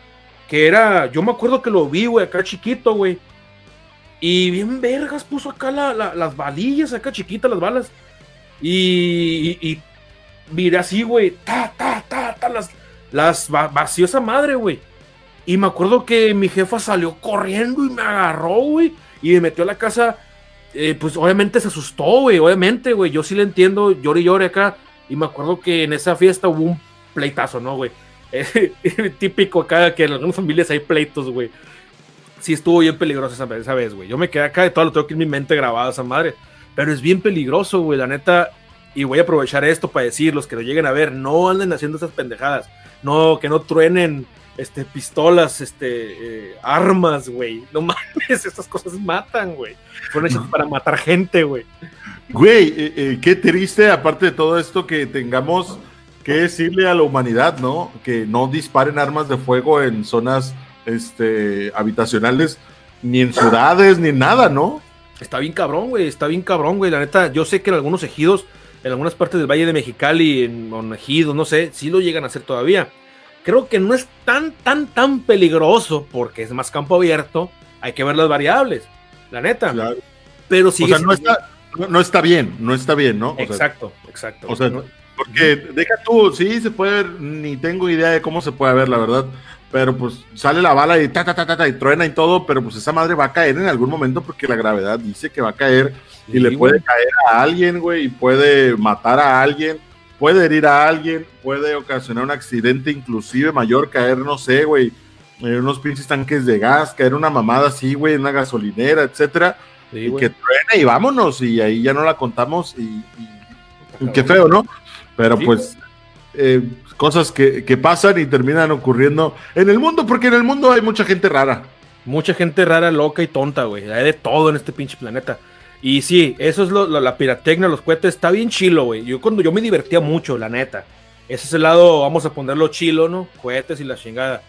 Que era, yo me acuerdo que lo vi, güey, acá chiquito, güey. Y bien vergas puso acá las balillas, acá chiquitas las balas. Y, y, miré así, güey, ta, ta, ta, ta, las, las vació esa madre, güey. Y me acuerdo que mi jefa salió corriendo y me agarró, güey. Y me metió a la casa. Eh, pues obviamente se asustó, güey. Obviamente, güey. Yo sí le entiendo, llore y llore acá. Y me acuerdo que en esa fiesta hubo un pleitazo, ¿no, güey? típico acá que en algunas familias hay pleitos, güey. Sí estuvo bien peligroso esa, esa vez, güey. Yo me quedé acá y todo lo tengo que en mi mente grabado esa madre. Pero es bien peligroso, güey. La neta, y voy a aprovechar esto para decir, los que lo lleguen a ver, no anden haciendo esas pendejadas. No, que no truenen este, pistolas, este, eh, armas, güey. No mames, estas cosas matan, güey. Fueron hechas para matar gente, güey. Güey, eh, eh, qué triste, aparte de todo esto, que tengamos que decirle a la humanidad, ¿no? Que no disparen armas de fuego en zonas este, habitacionales, ni en ciudades, ni en nada, ¿no? Está bien cabrón, güey, está bien cabrón, güey. La neta, yo sé que en algunos ejidos en algunas partes del Valle de Mexicali, en Monejido, no sé, si lo llegan a hacer todavía. Creo que no es tan, tan, tan peligroso porque es más campo abierto. Hay que ver las variables, la neta. Pero sí. O sea, no está, no, está bien, no está bien, ¿no? exacto, exacto. O sea, porque deja tú, sí se puede ver, ni tengo idea de cómo se puede ver, la verdad pero pues sale la bala y ta, ta, ta, ta, ta, y truena y todo, pero pues esa madre va a caer en algún momento porque la gravedad dice que va a caer y le puede caer a alguien, güey, y puede matar a alguien, puede herir a alguien, puede ocasionar un accidente inclusive mayor, caer, no sé, güey, en unos pinches tanques de gas, caer una mamada así, güey, en una gasolinera, etcétera, y que truene y vámonos, y ahí ya no la contamos y, qué feo, ¿no? Pero pues... Eh, cosas que, pasan y terminan ocurriendo en el mundo, porque en el mundo hay mucha gente rara. Mucha gente rara, loca y tonta, güey. Hay de todo en este pinche planeta. Y sí, eso es lo, la pirotecnia, los cohetes, está bien chilo, güey. Yo cuando yo me divertía mucho, la neta. Ese es el lado, vamos a ponerlo chilo, ¿no? Cohetes y la chingada.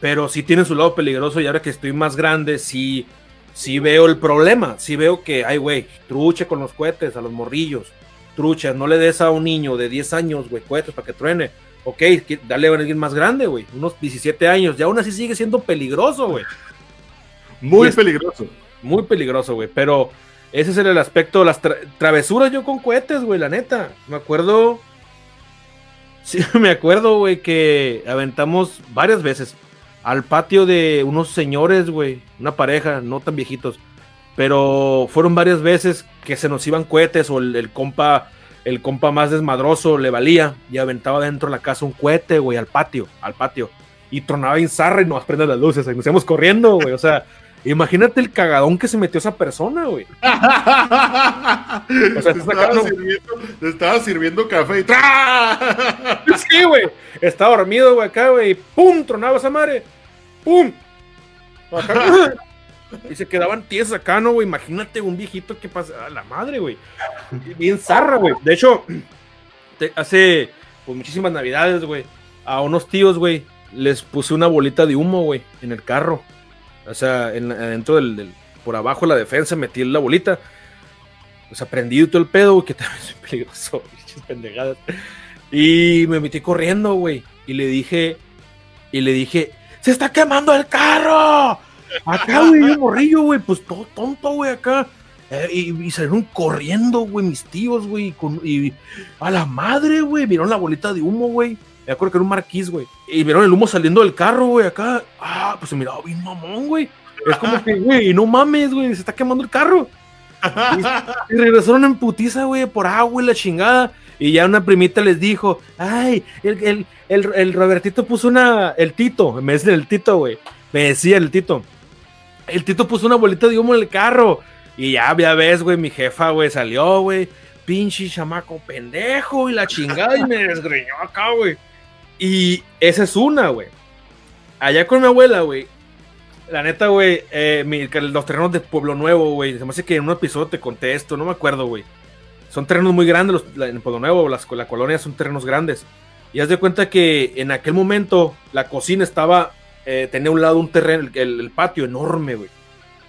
Pero sí tiene su lado peligroso y ahora que estoy más grande, sí, sí veo el problema. Sí veo que, ay, güey, truche con los cohetes, a los morrillos. Trucha, no le des a un niño de 10 años, güey, cohetes para que truene ok, dale a alguien más grande, güey, unos 17 años, y aún así sigue siendo peligroso, güey. Muy peligroso. Muy peligroso, güey, pero ese es el aspecto, las travesuras yo con cohetes, güey, la neta. Me acuerdo, sí, me acuerdo, güey, que aventamos varias veces al patio de unos señores, güey, una pareja, no tan viejitos, pero fueron varias veces que se nos iban cohetes o el compa el compa más desmadroso le valía y aventaba dentro de la casa un cohete, güey, al patio, al patio. Y tronaba en zarra y nos prende las luces, y nos íbamos corriendo, güey. O sea, imagínate el cagadón que se metió esa persona, güey. o sea, te, estaba sirviendo, café y Sí, güey. Estaba dormido, güey, acá, güey. ¡Pum! Tronaba esa madre. ¡Pum! Y se quedaban tiesos acá, ¿no, güey? Imagínate un viejito que pasa. A la madre, güey. Bien zarra, güey. De hecho, hace pues, muchísimas navidades, güey. A unos tíos, güey, les puse una bolita de humo, güey, en el carro. O sea, en, dentro del, Por abajo de la defensa metí la bolita. O sea, prendido todo el pedo, güey, que también es peligroso, pendejadas. Y me metí corriendo, güey. Y le dije. Y le dije: ¡Se está quemando el carro! Acá, güey, un morrillo, güey, pues todo tonto, güey, acá. Eh, y, salieron corriendo, güey, mis tíos, güey, y a la madre, güey, vieron la bolita de humo, güey. Me acuerdo que era un marquís, güey. Y vieron el humo saliendo del carro, güey, acá. Ah, pues se miraba bien mamón, güey. Es como que, güey, no mames, güey, se está quemando el carro. Y, regresaron en putiza, güey, por agua y la chingada. Y ya una primita les dijo, ay, el, el, el, el Robertito puso una, el Tito, me dice el Tito, güey. Me decía el Tito, el Tito puso una bolita de humo en el carro. Y ya, ya ves, güey, mi jefa, güey, salió, güey. Pinche chamaco pendejo y la chingada y me desgreñó acá, güey. Y esa es una, güey. Allá con mi abuela, güey. La neta, güey, eh, los terrenos de Pueblo Nuevo, güey. Se me hace que en un episodio te conté esto, no me acuerdo, güey. Son terrenos muy grandes, los, en Pueblo Nuevo, las, la colonia son terrenos grandes. Y haz de cuenta que en aquel momento la cocina estaba, eh, tenía un lado un terreno, el, el patio enorme, güey.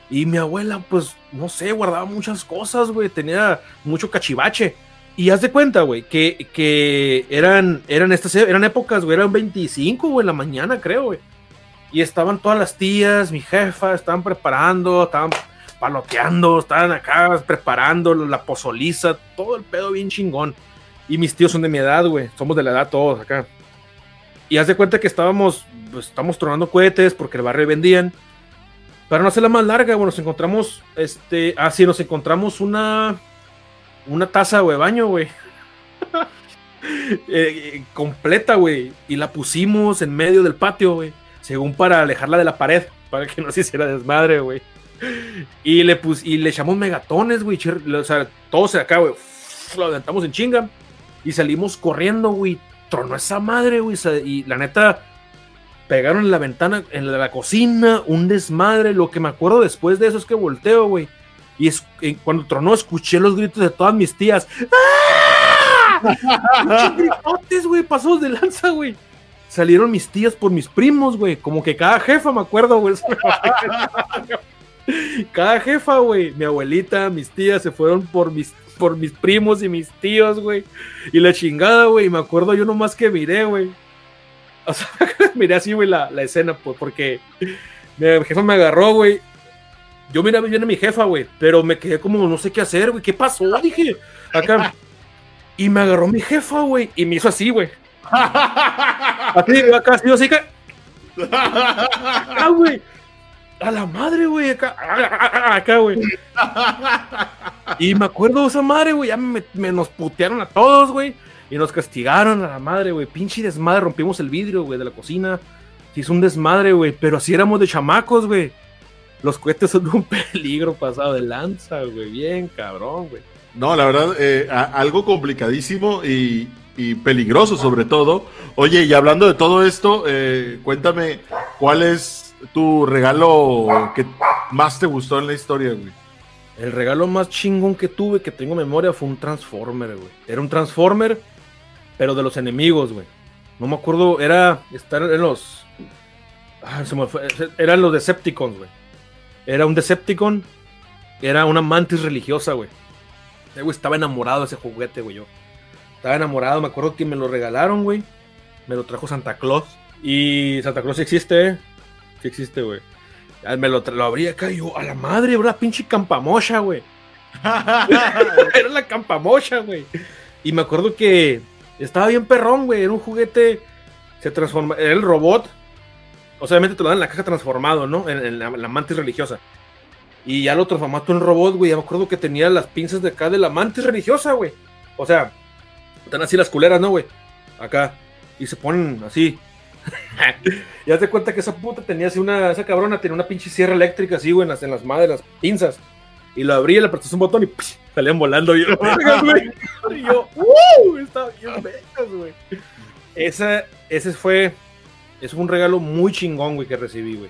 Y mi abuela, pues, no sé, guardaba muchas cosas, güey. Tenía mucho cachivache. Y haz de cuenta, güey, que, que eran, eran estas, eran épocas, güey, eran 25, güey, en la mañana, creo, güey. Y estaban todas las tías, mi jefa, estaban preparando, estaban paloteando, estaban acá preparando la pozoliza, todo el pedo bien chingón. Y mis tíos son de mi edad, güey, somos de la edad todos acá. Y haz de cuenta que estábamos, pues, estamos tronando cohetes porque el barrio vendían. Para no hacerla más larga, bueno, nos encontramos, este, ah, sí, nos encontramos una, una taza, güey, baño, güey. Eh, completa, güey. Y la pusimos en medio del patio, güey. Según para alejarla de la pared, para que no se hiciera desmadre, güey. Y le, pus y le echamos megatones, güey. O sea, todos acá, güey. Lo aventamos en chinga. Y salimos corriendo, güey. Tronó esa madre, güey. Y la neta, pegaron en la ventana, en la cocina, un desmadre. Lo que me acuerdo después de eso es que volteo, güey. Y es, cuando tronó, escuché los gritos de todas mis tías. ¡Ah! gritos, güey! Pasos de lanza, güey. Salieron mis tías por mis primos, güey. Como que cada jefa, me acuerdo, güey. cada jefa, güey. Mi abuelita, mis tías se fueron por mis, por mis primos y mis tíos, güey. Y la chingada, güey. Me acuerdo yo nomás que miré, güey. O sea, miré así, güey, la, la escena, pues, porque mi jefa me agarró, güey yo miraba bien a mi jefa, güey, pero me quedé como no sé qué hacer, güey. ¿Qué pasó? Dije, acá. Y me agarró mi jefa, güey, y me hizo así, güey. Así, acá, así, así que. Ah, güey. A la madre, güey, acá, acá, güey. Y me acuerdo de esa madre, güey, ya me, nos putearon a todos, güey. Y nos castigaron a la madre, güey. Pinche desmadre, rompimos el vidrio, güey, de la cocina. Hizo un desmadre, güey. Pero así éramos de chamacos, güey los cohetes son un peligro pasado de lanza, güey. Bien, cabrón, güey. No, la verdad, eh, algo complicadísimo y, peligroso sobre todo. Oye, y hablando de todo esto, eh, cuéntame, ¿cuál es tu regalo que más te gustó en la historia, güey? El regalo más chingón que tuve, que tengo memoria, fue un Transformer, güey. Era un Transformer, pero de los enemigos, güey. No me acuerdo, era estar en los... Ah, se me fue, eran los Decepticons, güey era un Decepticon. Era una mantis religiosa, güey. estaba enamorado de ese juguete, güey. Yo estaba enamorado. Me acuerdo que me lo regalaron, güey. Me lo trajo Santa Claus. Y Santa Claus sí existe, ¿eh? Sí existe, güey. Me lo, lo abrí acá y yo, a la madre, era la pinche campamocha, güey. era la campamocha, güey. Y me acuerdo que estaba bien perrón, güey. Era un juguete. Se transforma. Era el robot o sea, obviamente te lo dan en la caja transformado, ¿no? En, la, mantis religiosa. Y ya lo transformaste en robot, güey. Ya me acuerdo que tenía las pinzas de acá de la mantis religiosa, güey. O sea, están así las culeras, ¿no, güey? Acá. Y se ponen así. y haz de cuenta que esa puta tenía así una. Esa cabrona tenía una pinche sierra eléctrica así, güey, en las, en las madres, las pinzas. Y lo abrí, le apretas un botón y salían volando. Y yo, y yo ¡uh! Estaba bien güey. Esa, ese fue eso fue un regalo muy chingón, güey, que recibí, güey.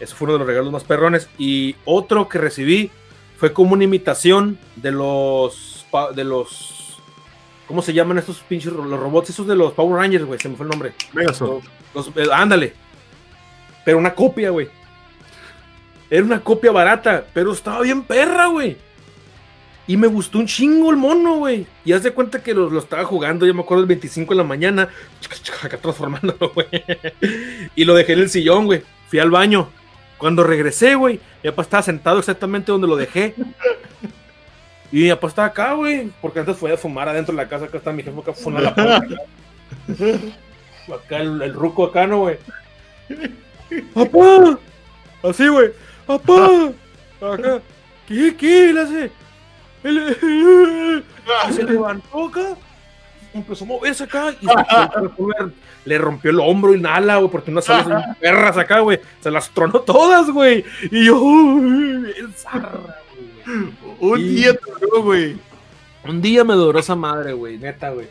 Eso fue uno de los regalos más perrones. Y otro que recibí fue como una imitación de los. de los. ¿Cómo se llaman estos pinches los robots? Esos de los Power Rangers, güey. Se me fue el nombre. Los, eh, ándale. Pero una copia, güey. Era una copia barata, pero estaba bien perra, güey. Y me gustó un chingo el mono, güey. Y haz de cuenta que lo, estaba jugando, yo me acuerdo el 25 de la mañana, acá transformándolo, güey. Y lo dejé en el sillón, güey. Fui al baño. Cuando regresé, güey, mi papá estaba sentado exactamente donde lo dejé. Y mi papá estaba acá, güey. Porque antes fue a fumar adentro de la casa. Acá está mi jefe, acá fue la puerta. Acá, el, el, ruco acá, ¿no, güey? ¡Papá! Así, güey. ¡Papá! Acá. ¿Qué? ¿Qué? Le hace. Se levantó acá, empezó a moverse acá y le rompió el hombro y ala, güey, porque unas alas perras acá, güey. Se las tronó todas, güey. Y yo, el zarra, Un día duró, güey. Un día me duró esa madre, güey, neta, güey.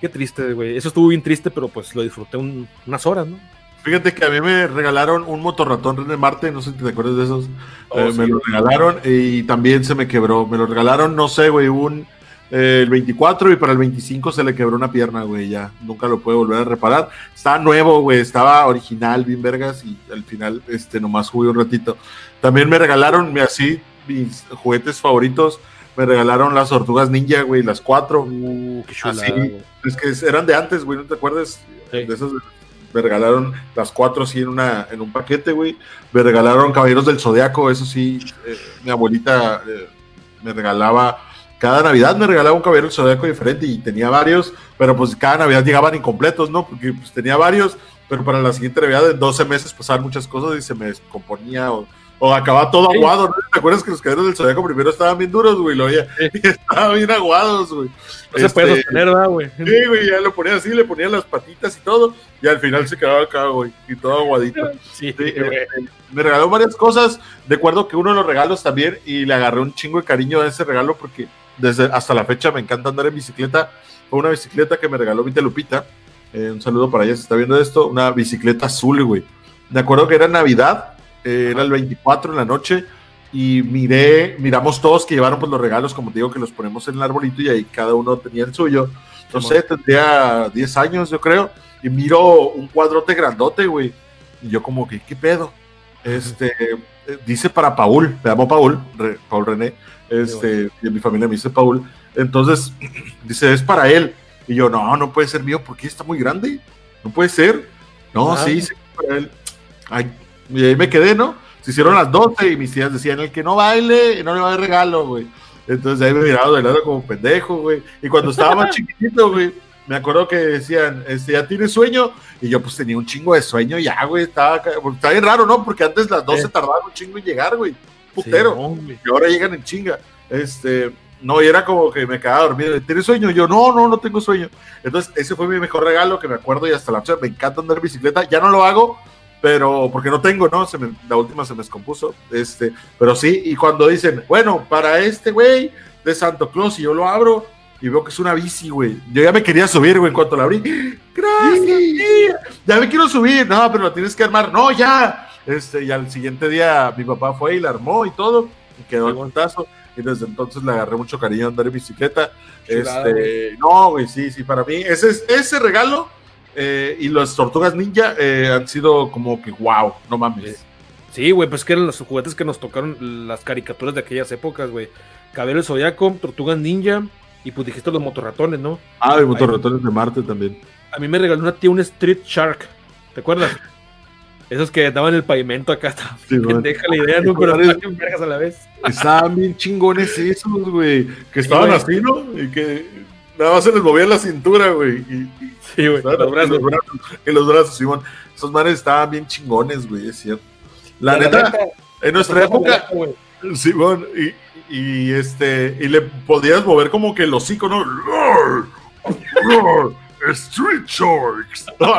Qué triste, güey. Eso estuvo bien triste, pero pues lo disfruté unas horas, ¿no? Fíjate que a mí me regalaron un motorratón de Marte, no sé si te acuerdas de esos. Oh, eh, me lo regalaron y también se me quebró. Me lo regalaron, no sé, güey, un eh, el 24 y para el 25 se le quebró una pierna, güey, ya. Nunca lo puede volver a reparar. Estaba nuevo, güey, estaba original, bien vergas, y al final, este, nomás jugué un ratito. También me regalaron, así, mis juguetes favoritos, me regalaron las tortugas ninja, güey, las cuatro. Uh, qué chulada, Así, es que eran de antes, güey, ¿no te acuerdas? Sí. De esas me regalaron las cuatro así en una en un paquete, güey. Me regalaron Caballeros del Zodiaco, eso sí, eh, mi abuelita eh, me regalaba cada Navidad me regalaba un Caballero del Zodiaco diferente y tenía varios, pero pues cada Navidad llegaban incompletos, ¿no? Porque pues tenía varios, pero para la siguiente Navidad en 12 meses pasaban muchas cosas y se me descomponía o, o acababa todo aguado, ¿no? ¿Te acuerdas que los Caballeros del Zodiaco primero estaban bien duros, güey? Lo Sí. y estaban bien aguados, güey. No se puede Este, sostener, ¿verdad, güey? Sí, güey, ya lo ponía así, le ponía las patitas y todo, y al final se quedaba acá, güey, y todo aguadito. Sí, Sí, güey. eh, me regaló varias cosas. Recuerdo que uno de los regalos también, y le agarré un chingo de cariño a ese regalo porque desde hasta la fecha me encanta andar en bicicleta. Fue una bicicleta que me regaló Vita Lupita. Eh, un saludo para ella si está viendo esto. Una bicicleta azul, güey. Me acuerdo que era Navidad, eh, era el 24 en la noche. Y miré, miramos todos que llevaron pues los regalos, como te digo, que los ponemos en el arbolito y ahí cada uno tenía el suyo. No sé, tendría 10 años, yo creo. Y miro un cuadrote grandote, güey. Y yo como que, ¿qué pedo? Este, eh, dice para Paul, me llamo Paul, Re- Paul René, este, y en mi familia me dice Paul. Entonces, dice, es para él. Y yo, no, no puede ser mío porque está muy grande. No puede ser. No, Ah. sí, sí, para él. Ay, y ahí me quedé, ¿no? Se hicieron las 12 y mis tías decían, el que no baile, no le va a dar regalo, güey. Entonces ahí me miraba de lado como pendejo, güey. Y cuando estaba más chiquitito, güey, me acuerdo que decían, este, ¿ya tienes sueño? Y yo pues tenía un chingo de sueño ya, güey. Estaba, ca- está bien raro, ¿no? Porque antes las 12 Sí. tardaban un chingo en llegar, güey. Putero. Sí. Y ahora llegan en chinga. Este, no, y era como que me quedaba dormido. ¿Tienes sueño? Yo, no, no, no tengo sueño. Entonces, ese fue mi mejor regalo que me acuerdo y hasta la fecha me encanta andar en bicicleta. Ya no lo hago, pero porque no tengo, ¿no? Se me- la última se me descompuso. Este, pero sí, y cuando dicen, bueno, para este güey de Santo Claus, y yo lo abro y veo que es una bici, güey. Yo ya me quería subir, güey, en cuanto la abrí. Gracias, tía. Ya me quiero subir. No, pero la tienes que armar. No, ya. Este, y al siguiente día mi papá fue y la armó y todo. Y quedó el montazo. Y desde entonces le agarré mucho cariño a andar en bicicleta. Chulada, Este, no, güey, sí, sí, para mí. Ese, es- ese regalo eh, y las tortugas ninja eh, han sido como que wow, no mames. Sí, güey, pues que eran los juguetes que nos tocaron las caricaturas de aquellas épocas, güey. Cabello Zodiaco, Tortugas Ninja, y pues dijiste los motorratones, ¿no? Ah, y motorratones de Marte también. A mí me regaló una tía un Street Shark, ¿te acuerdas? Esos que daban el pavimento acá, Sí, pendeja la idea, ¿no? Pero estaban bien vergas a la vez. Estaban bien chingones esos, güey. Que estaban así, ¿no? Y que nada más se les movía la cintura, güey. Y, y- Sí, güey, los los brazos, en los brazos, Simón. Esos manes estaban bien chingones, güey, es cierto. La, neta, en nuestra época, güey. Simón, y, y este, y le podías mover como que el hocico, ¿no? Street Sharks. No,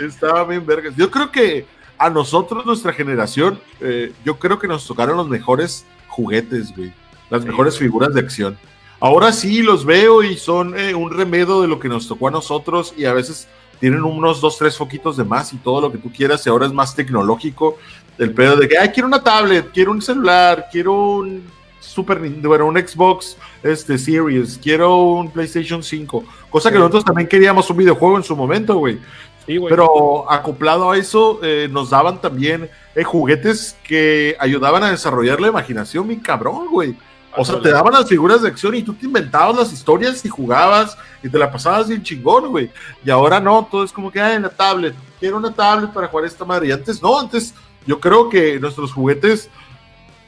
estaba bien vergas. Yo creo que a nosotros, nuestra generación, eh, yo creo que nos tocaron los mejores juguetes, güey. Las Sí, mejores figuras de acción. Ahora sí los veo y son eh, un remedio de lo que nos tocó a nosotros y a veces tienen unos dos, tres foquitos de más y todo lo que tú quieras y ahora es más tecnológico. El pedo de que, ay, quiero una tablet, quiero un celular, quiero un Super Nintendo, bueno, un Xbox este, Series, quiero un PlayStation 5. Cosa que Sí. nosotros también queríamos un videojuego en su momento, güey. Sí, güey. Pero acoplado a eso, eh, nos daban también eh, juguetes que ayudaban a desarrollar la imaginación, mi cabrón, güey. O sea, te daban las figuras de acción y tú te inventabas las historias y jugabas y te la pasabas bien chingón, güey. Y ahora no, todo es como que, ah, en la tablet, quiero una tablet para jugar esta madre. Y antes no, antes yo creo que nuestros juguetes,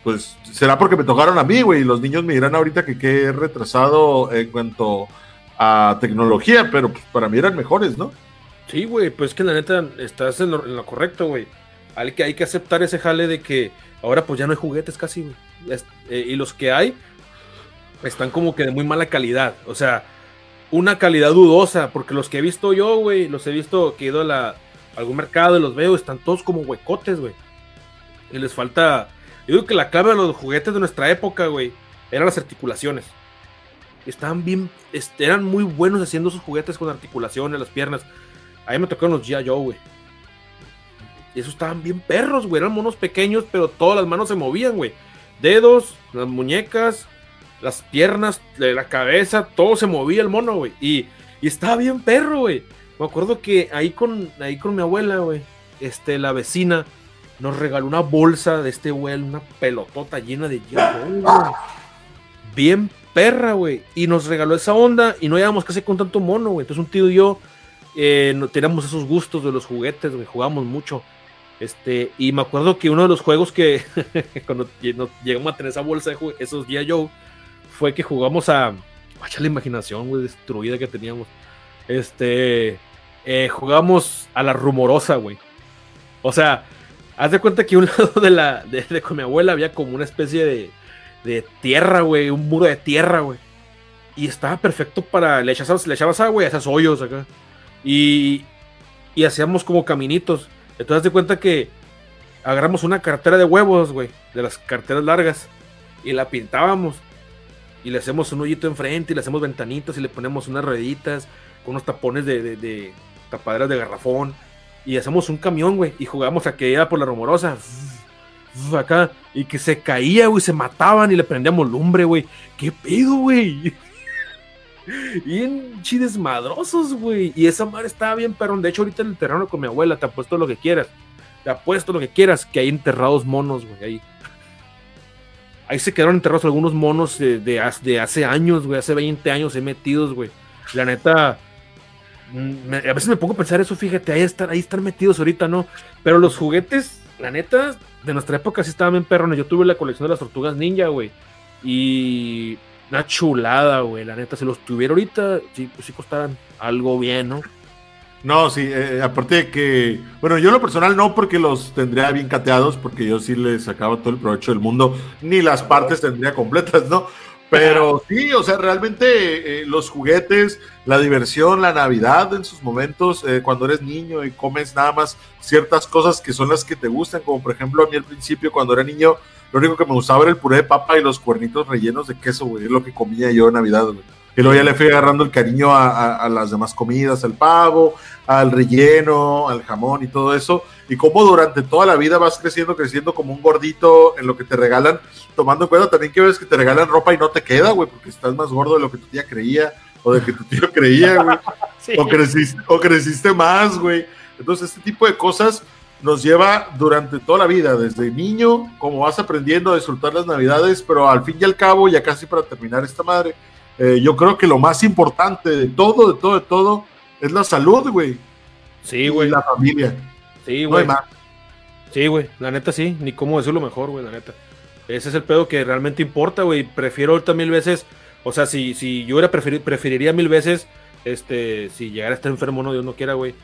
pues será porque me tocaron a mí, güey. Y los niños me dirán ahorita que qué retrasado en cuanto a tecnología, pero pues, para mí eran mejores, ¿no? Sí, güey, pues que la neta estás en lo, en lo correcto, güey. Hay que, hay que aceptar ese jale de que ahora pues ya no hay juguetes casi, güey. Eh, y los que hay están como que de muy mala calidad. O sea, una calidad dudosa, porque los que he visto yo, güey, los he visto que he ido a, la- algún mercado y los veo, están todos como huecotes, güey. Y les falta... Yo digo que la clave de los juguetes de nuestra época, güey, eran las articulaciones. Estaban bien, eran muy buenos haciendo sus juguetes con articulaciones, las piernas. A mí me tocaron los G.I. Joe, güey. Y esos estaban bien perros, güey. Eran monos pequeños, pero todas las manos se movían, güey. Dedos, las muñecas, las piernas, la cabeza, todo se movía el mono, güey. Y, y estaba bien perro, güey. Me acuerdo que ahí con, ahí con mi abuela, güey, este, la vecina, nos regaló una bolsa de este güey, una pelotota llena de hielo, Bien perra, güey. Y nos regaló esa onda y no llevamos casi con tanto mono, güey. Entonces un tío y yo eh, teníamos esos gustos de los juguetes, güey. Jugábamos mucho. Este, y me acuerdo que uno de los juegos que cuando llegamos a tener esa bolsa de esos días yo, fue que jugamos a. Vaya la imaginación, güey, destruida que teníamos. Este. Eh, jugamos a la rumorosa, güey. O sea, haz de cuenta que un lado de la. De, con mi abuela había como una especie de. De tierra, güey. Un muro de tierra, güey. Y estaba perfecto para. Le echabas, le echabas agua y hacías hoyos acá. Y. Y hacíamos como caminitos. Entonces, de cuenta que. Agarramos una cartera de huevos, güey. De las carteras largas. Y la pintábamos. Y le hacemos un hoyito enfrente. Y le hacemos ventanitas. Y le ponemos unas rueditas. Con unos tapones de, de tapaderas de garrafón y hacemos un camión, güey, y jugamos a que iba por la rumorosa. Acá, y que se caía, güey, se mataban y le prendíamos lumbre, güey. ¿Qué pedo, güey? Bien chidesmadrosos, güey. Y esa madre estaba bien perrón. De hecho, ahorita en el terreno con mi abuela, te apuesto lo que quieras. Te apuesto lo que quieras, que hay enterrados monos, güey, ahí. Ahí se quedaron enterrados algunos monos de, de, de hace años, güey, hace 20 años he metidos, güey. La neta, a veces me pongo a pensar eso, fíjate, ahí están, ahí están metidos ahorita, ¿no? Pero los juguetes, la neta, de nuestra época sí estaban bien perrones. Yo tuve la colección de las tortugas ninja, güey. Y una chulada, güey. La neta, si los tuviera ahorita, sí, pues sí costaran algo bien, ¿no? No, sí, eh, eh, aparte de que, bueno, yo lo personal no porque los tendría bien cateados, porque yo sí les sacaba todo el provecho del mundo, ni las partes tendría completas, ¿no? Pero sí, o sea, realmente eh, los juguetes, la diversión, la Navidad en sus momentos, eh, cuando eres niño y comes nada más ciertas cosas que son las que te gustan, como por ejemplo a mí al principio cuando era niño, lo único que me gustaba era el puré de papa y los cuernitos rellenos de queso, güey, es lo que comía yo en Navidad. Y luego ya le fui agarrando el cariño a, las demás comidas, al pavo, al relleno, al jamón y todo eso. Y cómo durante toda la vida vas creciendo, creciendo como un gordito en lo que te regalan, tomando en cuenta también que ves que te regalan ropa y no te queda, güey, porque estás más gordo de lo que tu tía creía o de que tu tío creía, güey. O, creciste, o creciste más, güey. Entonces, este tipo de cosas nos lleva durante toda la vida, desde niño, como vas aprendiendo a disfrutar las navidades, pero al fin y al cabo, ya casi para terminar esta madre, eh, yo creo que lo más importante de todo, de todo, de todo, es la salud, güey. Sí, güey. Y la familia. Sí, güey. sí, güey. La neta sí. Ni cómo decirlo mejor, güey, la neta. Ese es el pedo que realmente importa, güey. Prefiero ahorita mil veces. O sea, si, si yo era preferir, preferiría mil veces, este, si llegara a estar enfermo, no, Dios no quiera, güey.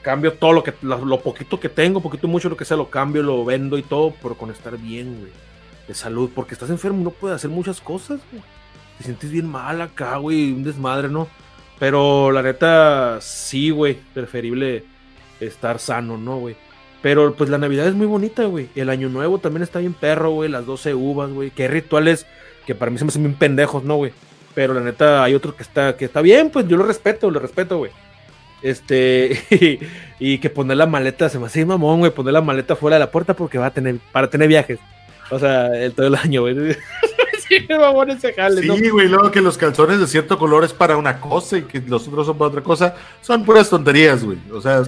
Cambio todo lo que, lo, poquito que tengo, poquito mucho lo que sea, lo cambio, lo vendo y todo, pero con estar bien, güey. De salud, porque estás enfermo, no puedes hacer muchas cosas, güey te sientes bien mal acá, güey, un desmadre, ¿no? Pero la neta, sí, güey, preferible estar sano, ¿no, güey? Pero pues la Navidad es muy bonita, güey. El Año Nuevo también está bien perro, güey. Las 12 uvas, güey. Que rituales que para mí se me hacen bien pendejos, ¿no, güey? Pero la neta hay otro que está, que está bien, pues yo lo respeto, lo respeto, güey. Este, y, que poner la maleta, se me hace mamón, güey, poner la maleta fuera de la puerta porque va a tener, para tener viajes. O sea, el, todo el año, güey. sí, güey, luego que los calzones de cierto color es para una cosa y que los otros son para otra cosa, son puras tonterías, güey. O sea,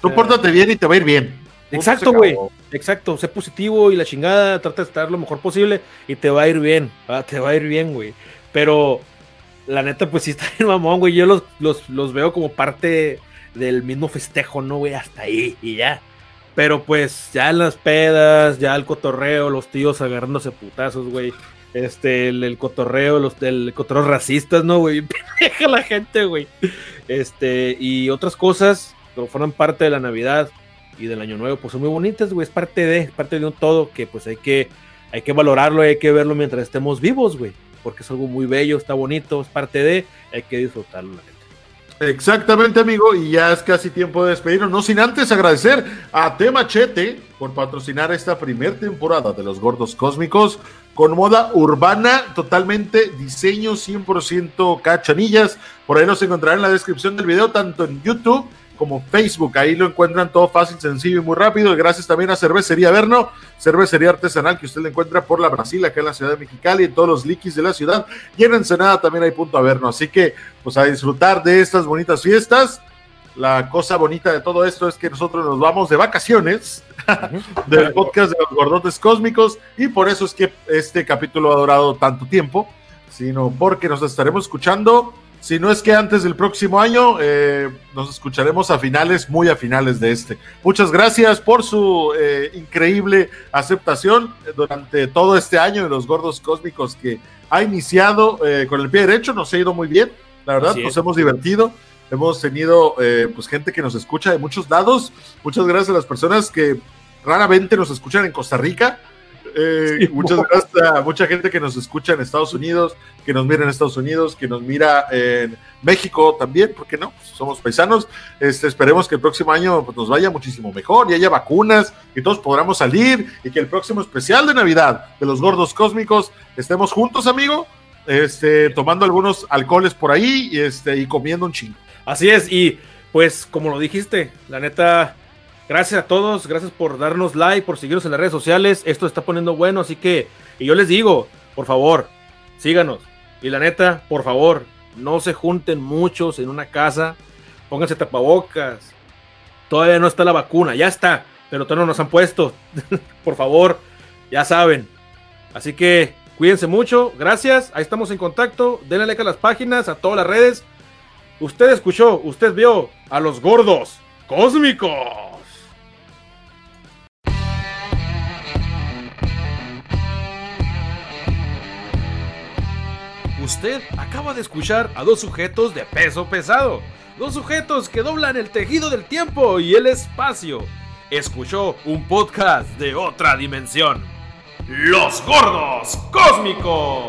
tú pórtate bien y te va a ir bien. Exacto, güey. Exacto, sé positivo y la chingada, trata de estar lo mejor posible y te va a ir bien. te va a ir bien, güey. Pero la neta, pues sí está bien mamón, güey. Yo los, los, los veo como parte del mismo festejo, ¿no, güey? Hasta ahí y ya. Pero pues ya en las pedas, ya el cotorreo, los tíos agarrándose putazos, güey este, el, cotorreo, los del cotorreo racistas, ¿no, güey? Deja la gente, güey. Este, y otras cosas que forman parte de la Navidad y del Año Nuevo, pues son muy bonitas, güey. Es parte de, es parte de un todo que pues hay que, hay que valorarlo, hay que verlo mientras estemos vivos, güey. Porque es algo muy bello, está bonito, es parte de, hay que disfrutarlo, la. Exactamente, amigo, y ya es casi tiempo de despedirnos, no sin antes agradecer a Temachete por patrocinar esta primera temporada de Los Gordos Cósmicos con moda urbana, totalmente diseño 100% cachanillas. Por ahí nos encontrarán en la descripción del video, tanto en YouTube como Facebook. Ahí lo encuentran todo fácil, sencillo y muy rápido. Y gracias también a Cervecería Verno, cervecería artesanal que usted le encuentra por la Brasil, acá en la ciudad de Mexicali, en todos los liquis de la ciudad. Y en Ensenada también hay punto Averno. Así que, pues a disfrutar de estas bonitas fiestas. La cosa bonita de todo esto es que nosotros nos vamos de vacaciones del podcast de los gordotes cósmicos y por eso es que este capítulo ha durado tanto tiempo, sino porque nos estaremos escuchando, si no es que antes del próximo año, eh, nos escucharemos a finales, muy a finales de este. Muchas gracias por su eh, increíble aceptación durante todo este año de los gordos cósmicos que ha iniciado eh, con el pie derecho, nos ha ido muy bien, la verdad, nos hemos divertido. Hemos tenido pues gente que nos escucha de muchos lados. Muchas gracias a las personas que raramente nos escuchan en Costa Rica. Eh, muchas gracias a mucha gente que nos escucha en Estados Unidos, que nos mira en Estados Unidos, que nos mira en México también, porque no, pues, somos paisanos. Este, esperemos que el próximo año pues, nos vaya muchísimo mejor y haya vacunas y todos podamos salir y que el próximo especial de Navidad de los gordos cósmicos estemos juntos, amigo, este, tomando algunos alcoholes por ahí y, este, y comiendo un chingo. Así es, y pues como lo dijiste, la neta, Gracias a todos, gracias por darnos like, por seguirnos en las redes sociales. Esto está poniendo bueno, así que, y yo les digo, por favor, síganos. Y la neta, por favor, no se junten muchos en una casa. Pónganse tapabocas. Todavía no está la vacuna, ya está, pero todavía no nos han puesto. por favor, ya saben. Así que cuídense mucho, gracias. Ahí estamos en contacto. Denle like a las páginas, a todas las redes. Usted escuchó, usted vio a los gordos cósmicos. Usted acaba de escuchar a dos sujetos de peso pesado. Dos sujetos que doblan el tejido del tiempo y el espacio. Escuchó un podcast de otra dimensión. Los gordos cósmicos.